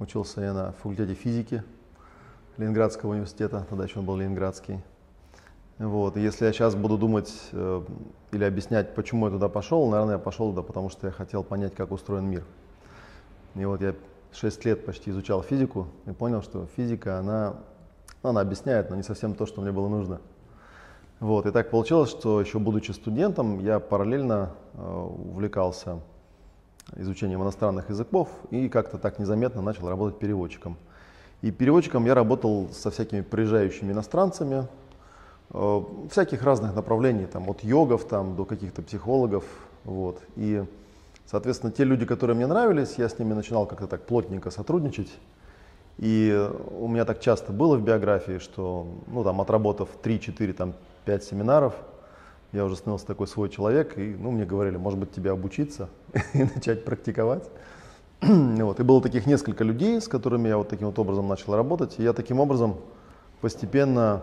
Учился я на факультете физики Ленинградского университета, тогда еще он был Ленинградский. Вот. Если я сейчас буду думать э, или объяснять, почему я туда пошел, наверное, я пошел туда, потому что я хотел понять, как устроен мир. И вот я 6 лет почти изучал физику и понял, что физика, она, она объясняет, но не совсем то, что мне было нужно. Вот. И так получилось, что еще будучи студентом, я параллельно э, увлекался изучением иностранных языков и как-то так незаметно начал работать переводчиком. И переводчиком я работал со всякими приезжающими иностранцами, Э, всяких разных направлений, там, от йогов там, до каких-то психологов. Вот. И, соответственно, те люди, которые мне нравились, я с ними начинал как-то так плотненько сотрудничать. И у меня так часто было в биографии, что, ну, там, отработав 3-4, там, 5 семинаров, я уже становился такой свой человек, и, ну, мне говорили, может быть, тебе обучиться и начать практиковать. вот. И было таких несколько людей, с которыми я вот таким вот образом начал работать, и я таким образом постепенно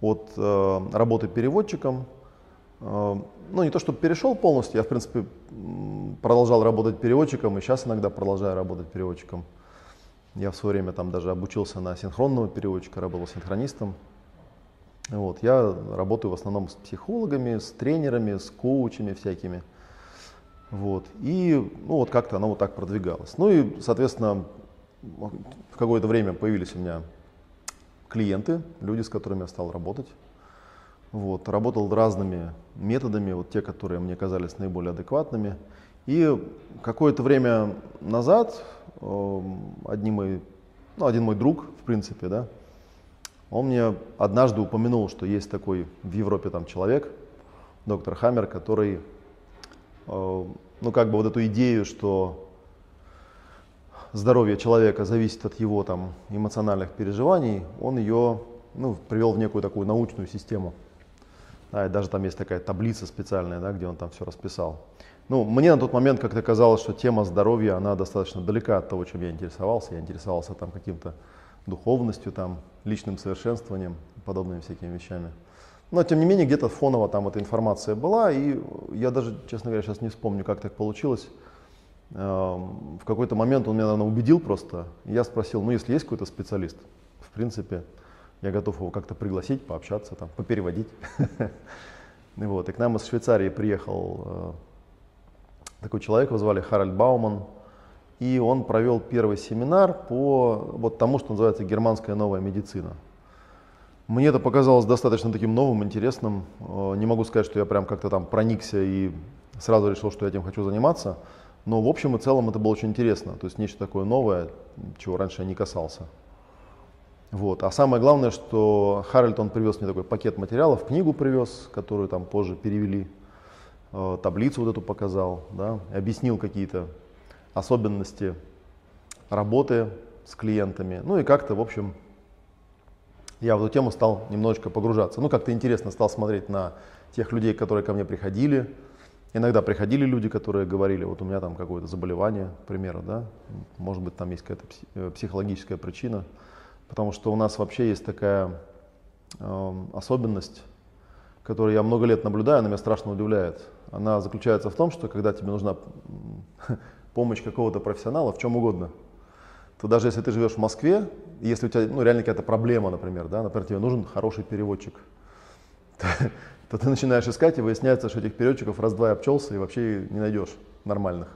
от э, работы переводчиком. Э, ну, не то, чтобы перешел полностью, я, в принципе, продолжал работать переводчиком, и сейчас иногда продолжаю работать переводчиком. Я в свое время там даже обучился на синхронного переводчика, работал синхронистом. Вот, я работаю в основном с психологами, с тренерами, с коучами всякими. Вот, и ну, вот как-то оно вот так продвигалось. Ну и, соответственно, в какое-то время появились у меня клиенты, люди, с которыми я стал работать. Вот, работал разными методами, вот те, которые мне казались наиболее адекватными. И какое-то время назад э, один мой, ну, один мой друг, в принципе, да, он мне однажды упомянул, что есть такой в Европе там человек, доктор Хаммер, который, э, ну как бы вот эту идею, что здоровье человека зависит от его там, эмоциональных переживаний, он ее ну, привел в некую такую научную систему. Да, и даже там есть такая таблица специальная, да, где он там все расписал. Ну, мне на тот момент как-то казалось, что тема здоровья, она достаточно далека от того, чем я интересовался. Я интересовался там каким-то духовностью, там, личным совершенствованием, подобными всякими вещами. Но, тем не менее, где-то фоново там эта информация была, и я даже, честно говоря, сейчас не вспомню, как так получилось. Эм, в какой-то момент он меня, наверное, убедил просто. Я спросил, ну если есть какой-то специалист, в принципе, я готов его как-то пригласить, пообщаться, там, попереводить. Вот, и к нам из Швейцарии приехал э, такой человек, его звали Харальд Бауман, и он провел первый семинар по вот тому, что называется германская новая медицина. Мне это показалось достаточно таким новым, интересным. Э, не могу сказать, что я прям как-то там проникся и сразу решил, что я этим хочу заниматься. Но в общем и целом это было очень интересно, то есть нечто такое новое, чего раньше я не касался. Вот. А самое главное, что Харальд он привез мне такой пакет материалов, книгу привез, которую там позже перевели, э, таблицу вот эту показал, да, объяснил какие-то особенности работы с клиентами. Ну и как-то, в общем, я в эту тему стал немножечко погружаться. Ну, как-то интересно стал смотреть на тех людей, которые ко мне приходили, Иногда приходили люди, которые говорили, вот у меня там какое-то заболевание, к примеру, да, может быть там есть какая-то э, психологическая причина, потому что у нас вообще есть такая э, особенность, которую я много лет наблюдаю, она меня страшно удивляет. Она заключается в том, что когда тебе нужна помощь какого-то профессионала в чем угодно, то даже если ты живешь в Москве, если у тебя ну, реально какая-то проблема, например, да, например, тебе нужен хороший переводчик, то ты начинаешь искать, и выясняется, что этих переводчиков раз-два обчелся, и вообще не найдешь нормальных.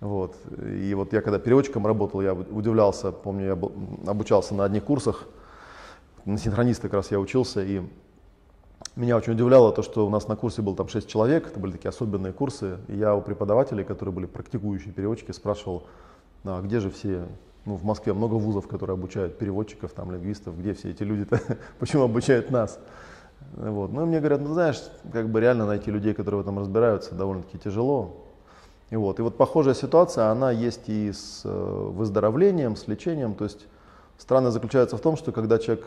Вот. И вот я когда переводчиком работал, я удивлялся, помню, я обучался на одних курсах, на синхрониста как раз я учился, и меня очень удивляло то, что у нас на курсе было там 6 человек, это были такие особенные курсы, и я у преподавателей, которые были практикующие переводчики, спрашивал, а где же все, ну, в Москве много вузов, которые обучают переводчиков, там, лингвистов, где все эти люди-то, почему обучают нас? Вот. Ну, мне говорят, ну, знаешь, как бы реально найти людей, которые в этом разбираются, довольно-таки тяжело. И вот, и вот похожая ситуация, она есть и с э, выздоровлением, с лечением. То есть странное заключается в том, что когда человек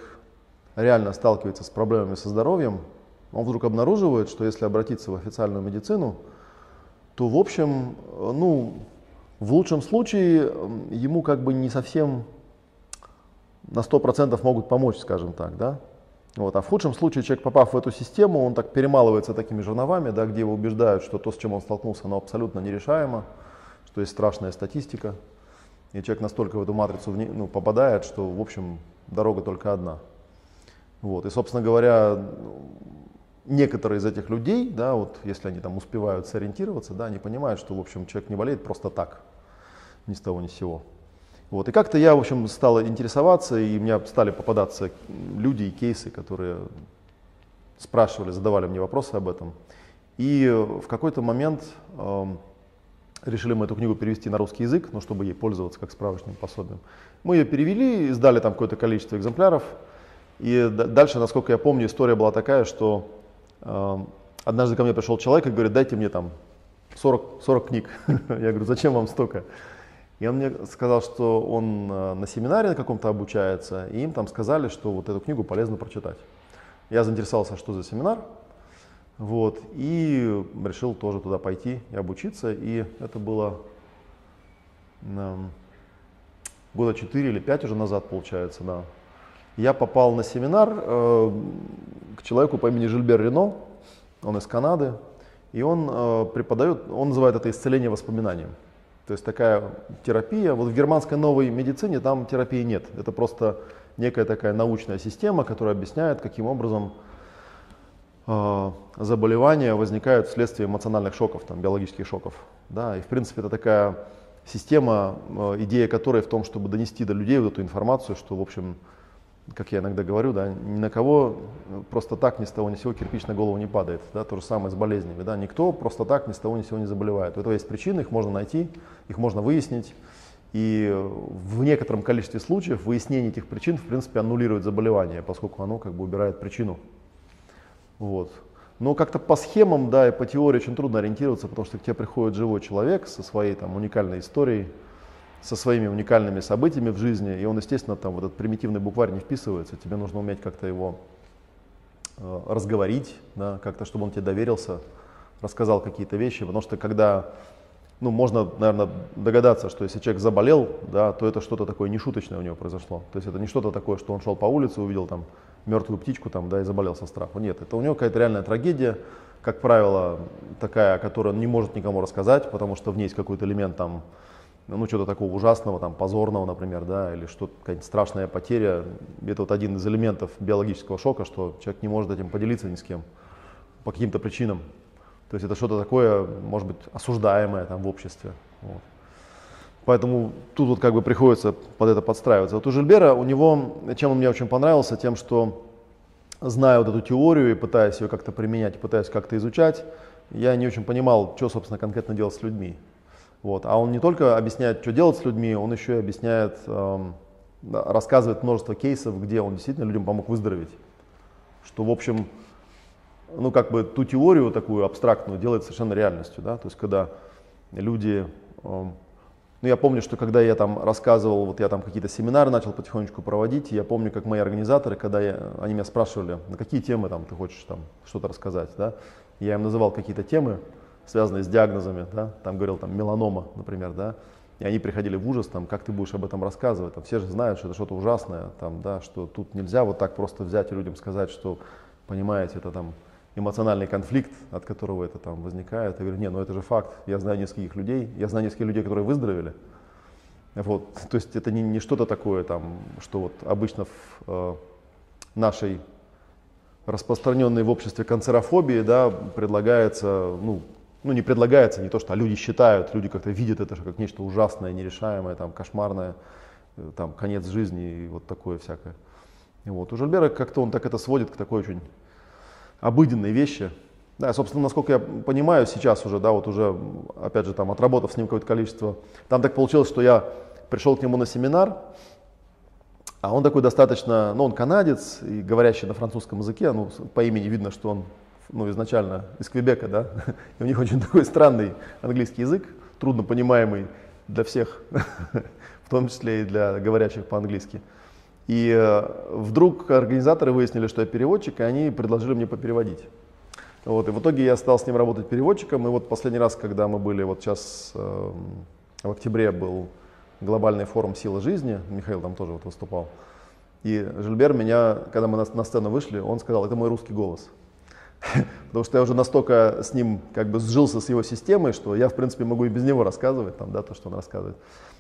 реально сталкивается с проблемами со здоровьем, он вдруг обнаруживает, что если обратиться в официальную медицину, то в общем, ну, в лучшем случае ему как бы не совсем на 100% могут помочь, скажем так, да. Вот. А в худшем случае человек, попав в эту систему, он так перемалывается такими жерновами, да, где его убеждают, что то, с чем он столкнулся, оно абсолютно нерешаемо, что есть страшная статистика. И человек настолько в эту матрицу ну, попадает, что, в общем, дорога только одна. Вот. И, собственно говоря, некоторые из этих людей, да, вот если они там успевают сориентироваться, да, они понимают, что, в общем, человек не болеет просто так, ни с того ни с сего. Вот. И как-то я, в общем, стал интересоваться, и у меня стали попадаться люди и кейсы, которые спрашивали, задавали мне вопросы об этом. И в какой-то момент э, решили мы эту книгу перевести на русский язык, ну, чтобы ей пользоваться как справочным пособием. Мы ее перевели, издали там какое-то количество экземпляров. И дальше, насколько я помню, история была такая, что э, однажды ко мне пришел человек и говорит, дайте мне там 40, 40 книг. я говорю, зачем вам столько? И он мне сказал, что он э, на семинаре на каком-то обучается, и им там сказали, что вот эту книгу полезно прочитать. Я заинтересовался, что за семинар, вот, и решил тоже туда пойти и обучиться. И это было э, года 4 или 5 уже назад, получается, да. Я попал на семинар э, к человеку по имени Жильбер Рено, он из Канады, и он э, преподает, он называет это исцеление воспоминанием. То есть такая терапия, вот в германской новой медицине там терапии нет. Это просто некая такая научная система, которая объясняет, каким образом э, заболевания возникают вследствие эмоциональных шоков, там, биологических шоков. Да? И в принципе это такая система, идея которой в том, чтобы донести до людей вот эту информацию, что в общем как я иногда говорю, да, ни на кого просто так ни с того ни сего кирпич на голову не падает. Да, то же самое с болезнями. Да, никто просто так ни с того ни сего не заболевает. У этого есть причины, их можно найти, их можно выяснить. И в некотором количестве случаев выяснение этих причин, в принципе, аннулирует заболевание, поскольку оно как бы убирает причину. Вот. Но как-то по схемам, да, и по теории очень трудно ориентироваться, потому что к тебе приходит живой человек со своей там уникальной историей, со своими уникальными событиями в жизни, и он, естественно, там в этот примитивный букварь не вписывается, тебе нужно уметь как-то его э, разговорить, да, как-то, чтобы он тебе доверился, рассказал какие-то вещи, потому что когда, ну, можно, наверное, догадаться, что если человек заболел, да, то это что-то такое нешуточное у него произошло, то есть это не что-то такое, что он шел по улице, увидел там мертвую птичку там, да, и заболел со страху, нет, это у него какая-то реальная трагедия, как правило, такая, которую он не может никому рассказать, потому что в ней есть какой-то элемент там, ну, что-то такого ужасного, там, позорного, например, да, или что-то, какая-нибудь страшная потеря. Это вот один из элементов биологического шока, что человек не может этим поделиться ни с кем по каким-то причинам. То есть это что-то такое, может быть, осуждаемое там в обществе. Вот. Поэтому тут вот как бы приходится под это подстраиваться. Вот у Жильбера, у него, чем он мне очень понравился, тем, что зная вот эту теорию и пытаясь ее как-то применять, пытаясь как-то изучать, я не очень понимал, что, собственно, конкретно делать с людьми. Вот. А он не только объясняет, что делать с людьми, он еще и объясняет, эм, рассказывает множество кейсов, где он действительно людям помог выздороветь. Что, в общем, ну, как бы ту теорию такую абстрактную делает совершенно реальностью. Да? То есть, когда люди... Эм, ну, я помню, что когда я там рассказывал, вот я там какие-то семинары начал потихонечку проводить, я помню, как мои организаторы, когда я, они меня спрашивали, на какие темы там ты хочешь там что-то рассказать, да, я им называл какие-то темы, связанные с диагнозами, да, там говорил там меланома, например, да, и они приходили в ужас, там, как ты будешь об этом рассказывать, там, все же знают, что это что-то ужасное, там, да, что тут нельзя вот так просто взять и людям сказать, что, понимаете, это там эмоциональный конфликт, от которого это там возникает. Я говорю, не, ну это же факт, я знаю нескольких людей, я знаю нескольких людей, которые выздоровели, вот, то есть это не, не что-то такое, там, что вот обычно в э, нашей распространенной в обществе канцерофобии да, предлагается ну, ну, не предлагается, не то, что а люди считают, люди как-то видят это как нечто ужасное, нерешаемое, там, кошмарное, э, там, конец жизни и вот такое всякое. И вот. У Жильбера как-то он так это сводит к такой очень обыденной вещи. Да, собственно, насколько я понимаю сейчас уже, да, вот уже, опять же, там, отработав с ним какое-то количество, там так получилось, что я пришел к нему на семинар, а он такой достаточно, ну, он канадец и говорящий на французском языке, ну, по имени видно, что он ну, изначально из Квебека, да, и у них очень такой странный английский язык, трудно понимаемый для всех, в том числе и для говорящих по-английски. И э, вдруг организаторы выяснили, что я переводчик, и они предложили мне попереводить. Вот, и в итоге я стал с ним работать переводчиком, и вот последний раз, когда мы были, вот сейчас э, в октябре был глобальный форум «Сила жизни», Михаил там тоже вот выступал, и Жильбер меня, когда мы на, на сцену вышли, он сказал, это мой русский голос. потому что я уже настолько с ним как бы сжился с его системой, что я, в принципе, могу и без него рассказывать, там, да, то, что он рассказывает.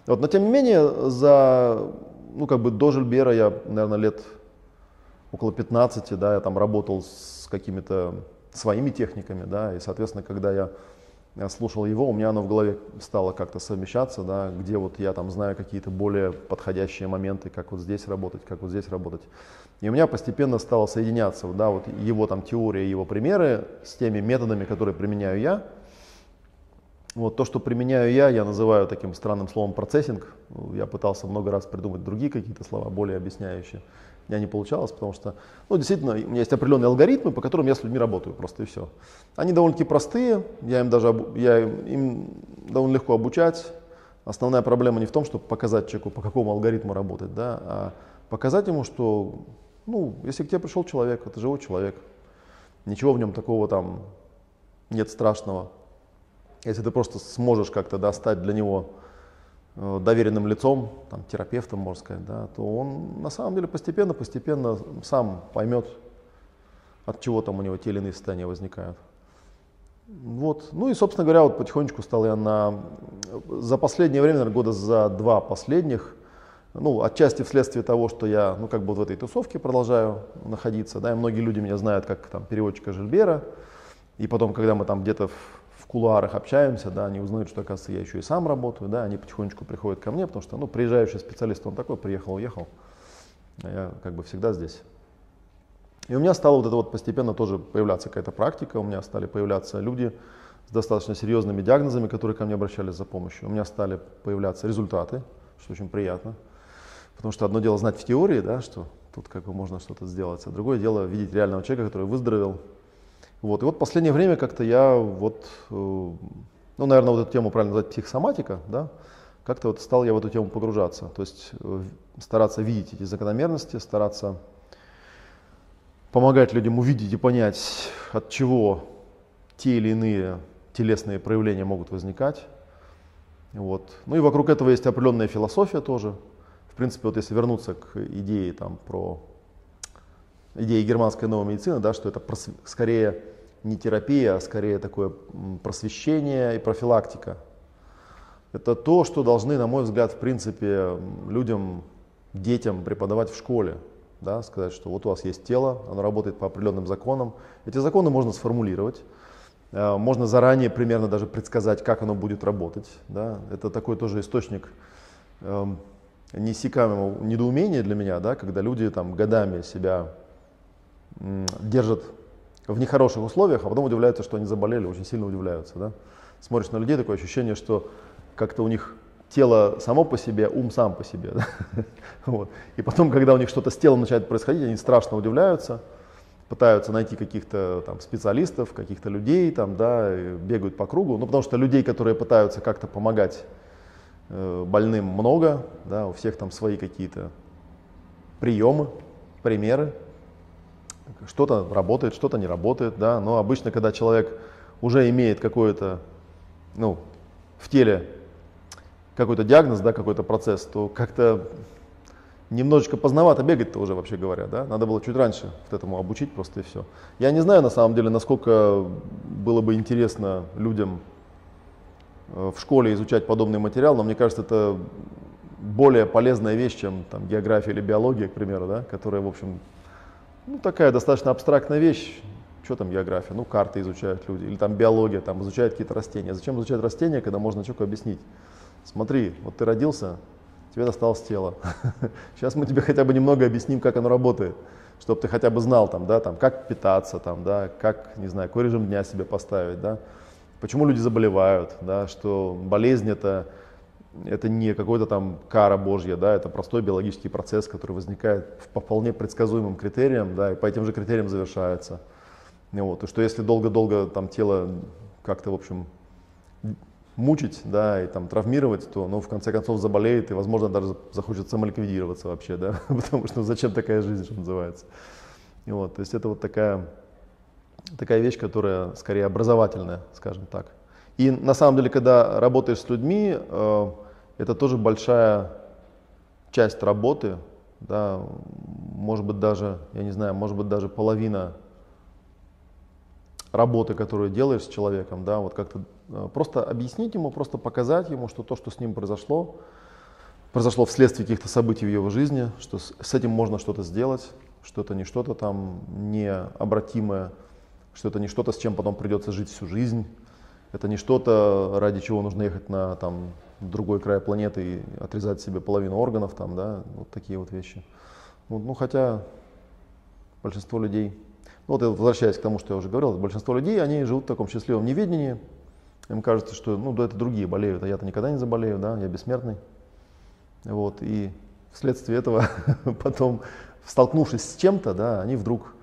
Вот, но, тем не менее, за, ну, как бы до Жильбера я, наверное, лет около 15, да, я там работал с какими-то своими техниками, да, и, соответственно, когда я я слушал его, у меня оно в голове стало как-то совмещаться, да, где вот я там знаю какие-то более подходящие моменты, как вот здесь работать, как вот здесь работать. И у меня постепенно стало соединяться, да, вот его там теория, его примеры с теми методами, которые применяю я. Вот то, что применяю я, я называю таким странным словом процессинг. Я пытался много раз придумать другие какие-то слова, более объясняющие меня не получалось, потому что, ну, действительно, у меня есть определенные алгоритмы, по которым я с людьми работаю просто и все. Они довольно-таки простые, я им даже я им довольно легко обучать. Основная проблема не в том, чтобы показать человеку, по какому алгоритму работать, да, а показать ему, что, ну, если к тебе пришел человек, это живой человек, ничего в нем такого там нет страшного. Если ты просто сможешь как-то достать для него доверенным лицом, там, терапевтом, можно сказать, да, то он на самом деле постепенно, постепенно сам поймет, от чего там у него те или иные состояния возникают. Вот. Ну и, собственно говоря, вот потихонечку стал я на... За последнее время, наверное, года за два последних, ну, отчасти вследствие того, что я, ну, как бы в этой тусовке продолжаю находиться, да, и многие люди меня знают как там переводчика Жильбера, и потом, когда мы там где-то кулуарах общаемся, да, они узнают, что, оказывается, я еще и сам работаю, да, они потихонечку приходят ко мне, потому что, ну, приезжающий специалист, он такой, приехал, уехал, а я как бы всегда здесь. И у меня стало вот это вот постепенно тоже появляться какая-то практика, у меня стали появляться люди с достаточно серьезными диагнозами, которые ко мне обращались за помощью. У меня стали появляться результаты, что очень приятно. Потому что одно дело знать в теории, да, что тут как бы можно что-то сделать, а другое дело видеть реального человека, который выздоровел, вот. И вот в последнее время как-то я вот, э, ну, наверное, вот эту тему правильно назвать психосоматика, да, как-то вот стал я в эту тему погружаться. То есть э, стараться видеть эти закономерности, стараться помогать людям увидеть и понять, от чего те или иные телесные проявления могут возникать. Вот. Ну и вокруг этого есть определенная философия тоже. В принципе, вот если вернуться к идее там, про идеи германской новой медицины, да, что это просв... скорее не терапия, а скорее такое просвещение и профилактика. Это то, что должны, на мой взгляд, в принципе, людям, детям преподавать в школе. Да, сказать, что вот у вас есть тело, оно работает по определенным законам. Эти законы можно сформулировать, э, можно заранее примерно даже предсказать, как оно будет работать. Да. Это такой тоже источник эм, неиссякаемого недоумения для меня, да, когда люди там годами себя держат в нехороших условиях, а потом удивляются, что они заболели, очень сильно удивляются. Да? Смотришь на людей, такое ощущение, что как-то у них тело само по себе, ум сам по себе. Да? Вот. И потом, когда у них что-то с телом начинает происходить, они страшно удивляются, пытаются найти каких-то там специалистов, каких-то людей, там, да, бегают по кругу. Ну, потому что людей, которые пытаются как-то помогать э, больным много, да, у всех там свои какие-то приемы, примеры что-то работает, что-то не работает, да, но обычно, когда человек уже имеет какое-то, ну, в теле какой-то диагноз, да, какой-то процесс, то как-то немножечко поздновато бегать-то уже, вообще говоря, да, надо было чуть раньше вот этому обучить просто и все. Я не знаю, на самом деле, насколько было бы интересно людям э, в школе изучать подобный материал, но мне кажется, это более полезная вещь, чем там география или биология, к примеру, да, которая, в общем, ну, такая достаточно абстрактная вещь. Что там география? Ну, карты изучают люди. Или там биология, там изучают какие-то растения. Зачем изучать растения, когда можно человеку объяснить? Смотри, вот ты родился, тебе досталось тело. Сейчас мы тебе хотя бы немного объясним, как оно работает, чтобы ты хотя бы знал, там, да, там, как питаться, там, да, как, не знаю, какой режим дня себе поставить, да, почему люди заболевают, да, что болезнь это это не какой-то там кара Божья, да, это простой биологический процесс, который возникает по вполне предсказуемым критериям, да, и по этим же критериям завершается. Вот, и что если долго-долго там тело как-то, в общем, мучить, да, и там травмировать, то, ну, в конце концов заболеет и, возможно, даже захочет самоликвидироваться вообще, да, потому что ну, зачем такая жизнь, что называется. И вот, то есть это вот такая, такая вещь, которая скорее образовательная, скажем так. И на самом деле, когда работаешь с людьми, э, это тоже большая часть работы, да, может быть даже, я не знаю, может быть даже половина работы, которую делаешь с человеком, да, вот как-то э, просто объяснить ему, просто показать ему, что то, что с ним произошло, произошло вследствие каких-то событий в его жизни, что с, с этим можно что-то сделать, что это не что-то там необратимое, что это не что-то, с чем потом придется жить всю жизнь, это не что-то, ради чего нужно ехать на там, другой край планеты и отрезать себе половину органов, там, да, вот такие вот вещи. Ну, ну хотя большинство людей ну, вот возвращаясь к тому, что я уже говорил, большинство людей, они живут в таком счастливом неведении. Им кажется, что ну, да, это другие болеют, а я-то никогда не заболею, да, я бессмертный. Вот, и вследствие этого потом, столкнувшись с чем-то, да, они вдруг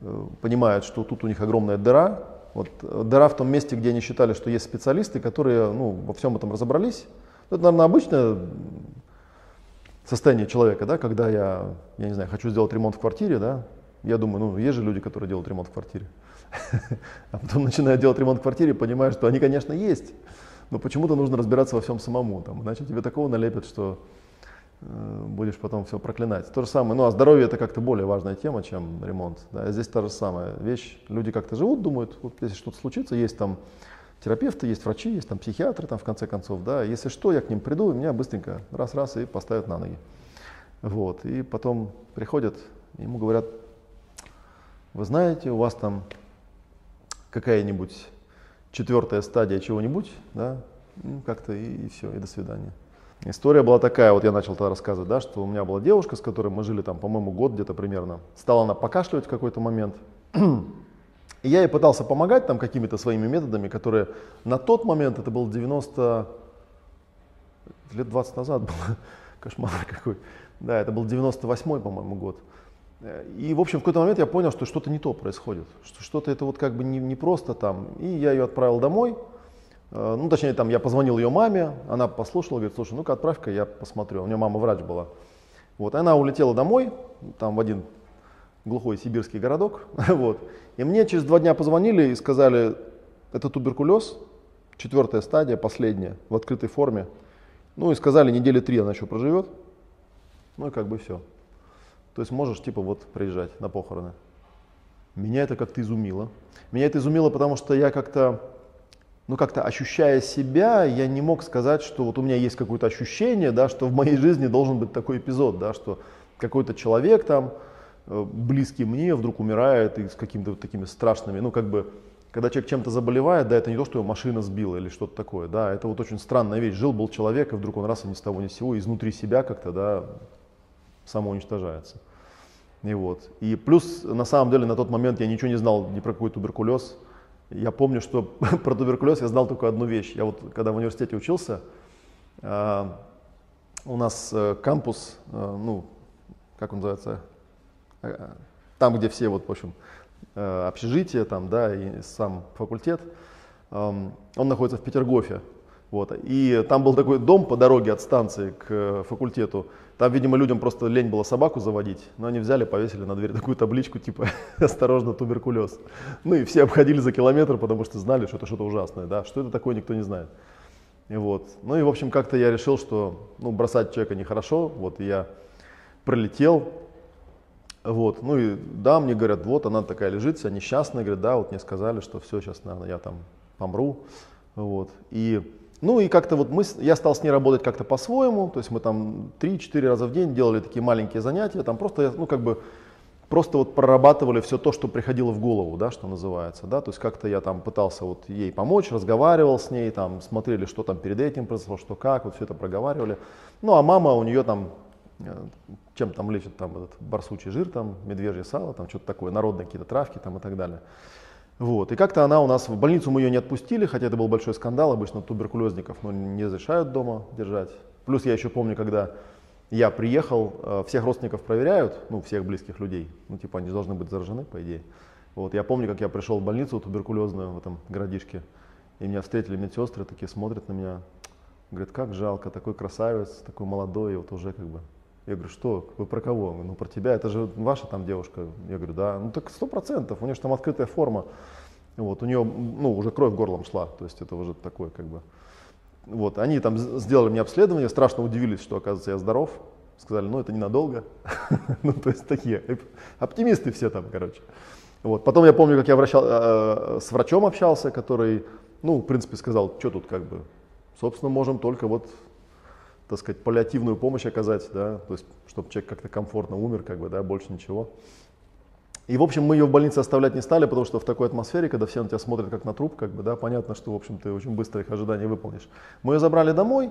э, понимают, что тут у них огромная дыра. Вот, э, дыра в том месте, где они считали, что есть специалисты, которые ну, во всем этом разобрались. Это, наверное, обычное состояние человека, да, когда я, я не знаю, хочу сделать ремонт в квартире, да, я думаю, ну, есть же люди, которые делают ремонт в квартире. А потом начинаю делать ремонт в квартире, понимаю, что они, конечно, есть, но почему-то нужно разбираться во всем самому. Там, иначе тебе такого налепят, что будешь потом все проклинать. То же самое, ну а здоровье это как-то более важная тема, чем ремонт. Да, здесь та же самая вещь. Люди как-то живут, думают, вот если что-то случится, есть там терапевты, есть врачи, есть там психиатры, там в конце концов, да, если что, я к ним приду, и меня быстренько раз-раз и поставят на ноги. Вот, и потом приходят, ему говорят, вы знаете, у вас там какая-нибудь четвертая стадия чего-нибудь, да, ну, как-то и, и все, и до свидания. История была такая, вот я начал тогда рассказывать, да, что у меня была девушка, с которой мы жили там, по-моему, год где-то примерно. Стала она покашливать в какой-то момент. И я ей пытался помогать там какими-то своими методами, которые на тот момент, это был 90, лет 20 назад был, кошмар какой. Да, это был 98 по-моему, год. И, в общем, в какой-то момент я понял, что что-то не то происходит, что что-то это вот как бы не, не просто там. И я ее отправил домой, ну, точнее, там я позвонил ее маме, она послушала, говорит, слушай, ну-ка отправь-ка, я посмотрю. У нее мама врач была. Вот, она улетела домой, там в один глухой сибирский городок, вот. И мне через два дня позвонили и сказали, это туберкулез, четвертая стадия, последняя, в открытой форме. Ну и сказали, недели три она еще проживет. Ну и как бы все. То есть можешь типа вот приезжать на похороны. Меня это как-то изумило. Меня это изумило, потому что я как-то, ну как-то ощущая себя, я не мог сказать, что вот у меня есть какое-то ощущение, да, что в моей жизни должен быть такой эпизод, да, что какой-то человек там, э, близкий мне, вдруг умирает и с какими-то вот такими страшными, ну как бы, когда человек чем-то заболевает, да, это не то, что его машина сбила или что-то такое, да, это вот очень странная вещь. Жил был человек, и вдруг он раз и ни с того ни с сего, изнутри себя как-то, да, самоуничтожается. И, вот. и плюс, на самом деле, на тот момент я ничего не знал ни про какой туберкулез. Я помню, что про туберкулез я знал только одну вещь. Я вот, когда в университете учился, э, у нас э, кампус, э, ну, как он называется, э, там, где все, вот, в общем, общежитие, там, да, и сам факультет, э, он находится в Петергофе. Вот. И там был такой дом по дороге от станции к факультету. Там, видимо, людям просто лень было собаку заводить, но они взяли, повесили на дверь такую табличку, типа «Осторожно, туберкулез». Ну и все обходили за километр, потому что знали, что это что-то ужасное. Да? Что это такое, никто не знает. И вот. Ну и, в общем, как-то я решил, что ну, бросать человека нехорошо. Вот, и я пролетел. Вот. Ну и да, мне говорят, вот она такая лежит, вся несчастная. Говорят, да, вот мне сказали, что все, сейчас, наверное, я там помру. Вот. И ну и как-то вот мы, я стал с ней работать как-то по-своему, то есть мы там 3-4 раза в день делали такие маленькие занятия, там просто, ну как бы, просто вот прорабатывали все то, что приходило в голову, да, что называется, да, то есть как-то я там пытался вот ей помочь, разговаривал с ней, там смотрели, что там перед этим произошло, что как, вот все это проговаривали. Ну а мама у нее там э, чем там лечит, там этот барсучий жир, там медвежье сало, там что-то такое, народные какие-то травки там и так далее. Вот. И как-то она у нас, в больницу мы ее не отпустили, хотя это был большой скандал, обычно туберкулезников ну, не разрешают дома держать. Плюс я еще помню, когда я приехал, э, всех родственников проверяют, ну, всех близких людей, ну, типа они должны быть заражены, по идее. Вот, я помню, как я пришел в больницу туберкулезную в этом городишке, и меня встретили медсестры, такие смотрят на меня, говорят, как жалко, такой красавец, такой молодой, и вот уже как бы я говорю, что, вы про кого? Ну, про тебя, это же ваша там девушка. Я говорю, да. Ну, так сто процентов, у нее же там открытая форма. Вот, у нее, ну, уже кровь горлом шла, то есть это уже такое, как бы. Вот, они там сделали мне обследование, страшно удивились, что, оказывается, я здоров. Сказали, ну, это ненадолго. ну, то есть такие оптимисты все там, короче. Вот. Потом я помню, как я вращал, э, с врачом общался, который, ну, в принципе, сказал, что тут как бы, собственно, можем только вот, так сказать, паллиативную помощь оказать, да, то есть, чтобы человек как-то комфортно умер, как бы, да, больше ничего. И, в общем, мы ее в больнице оставлять не стали, потому что в такой атмосфере, когда все на тебя смотрят как на труп, как бы, да, понятно, что, в общем, ты очень быстро их ожидания выполнишь. Мы ее забрали домой,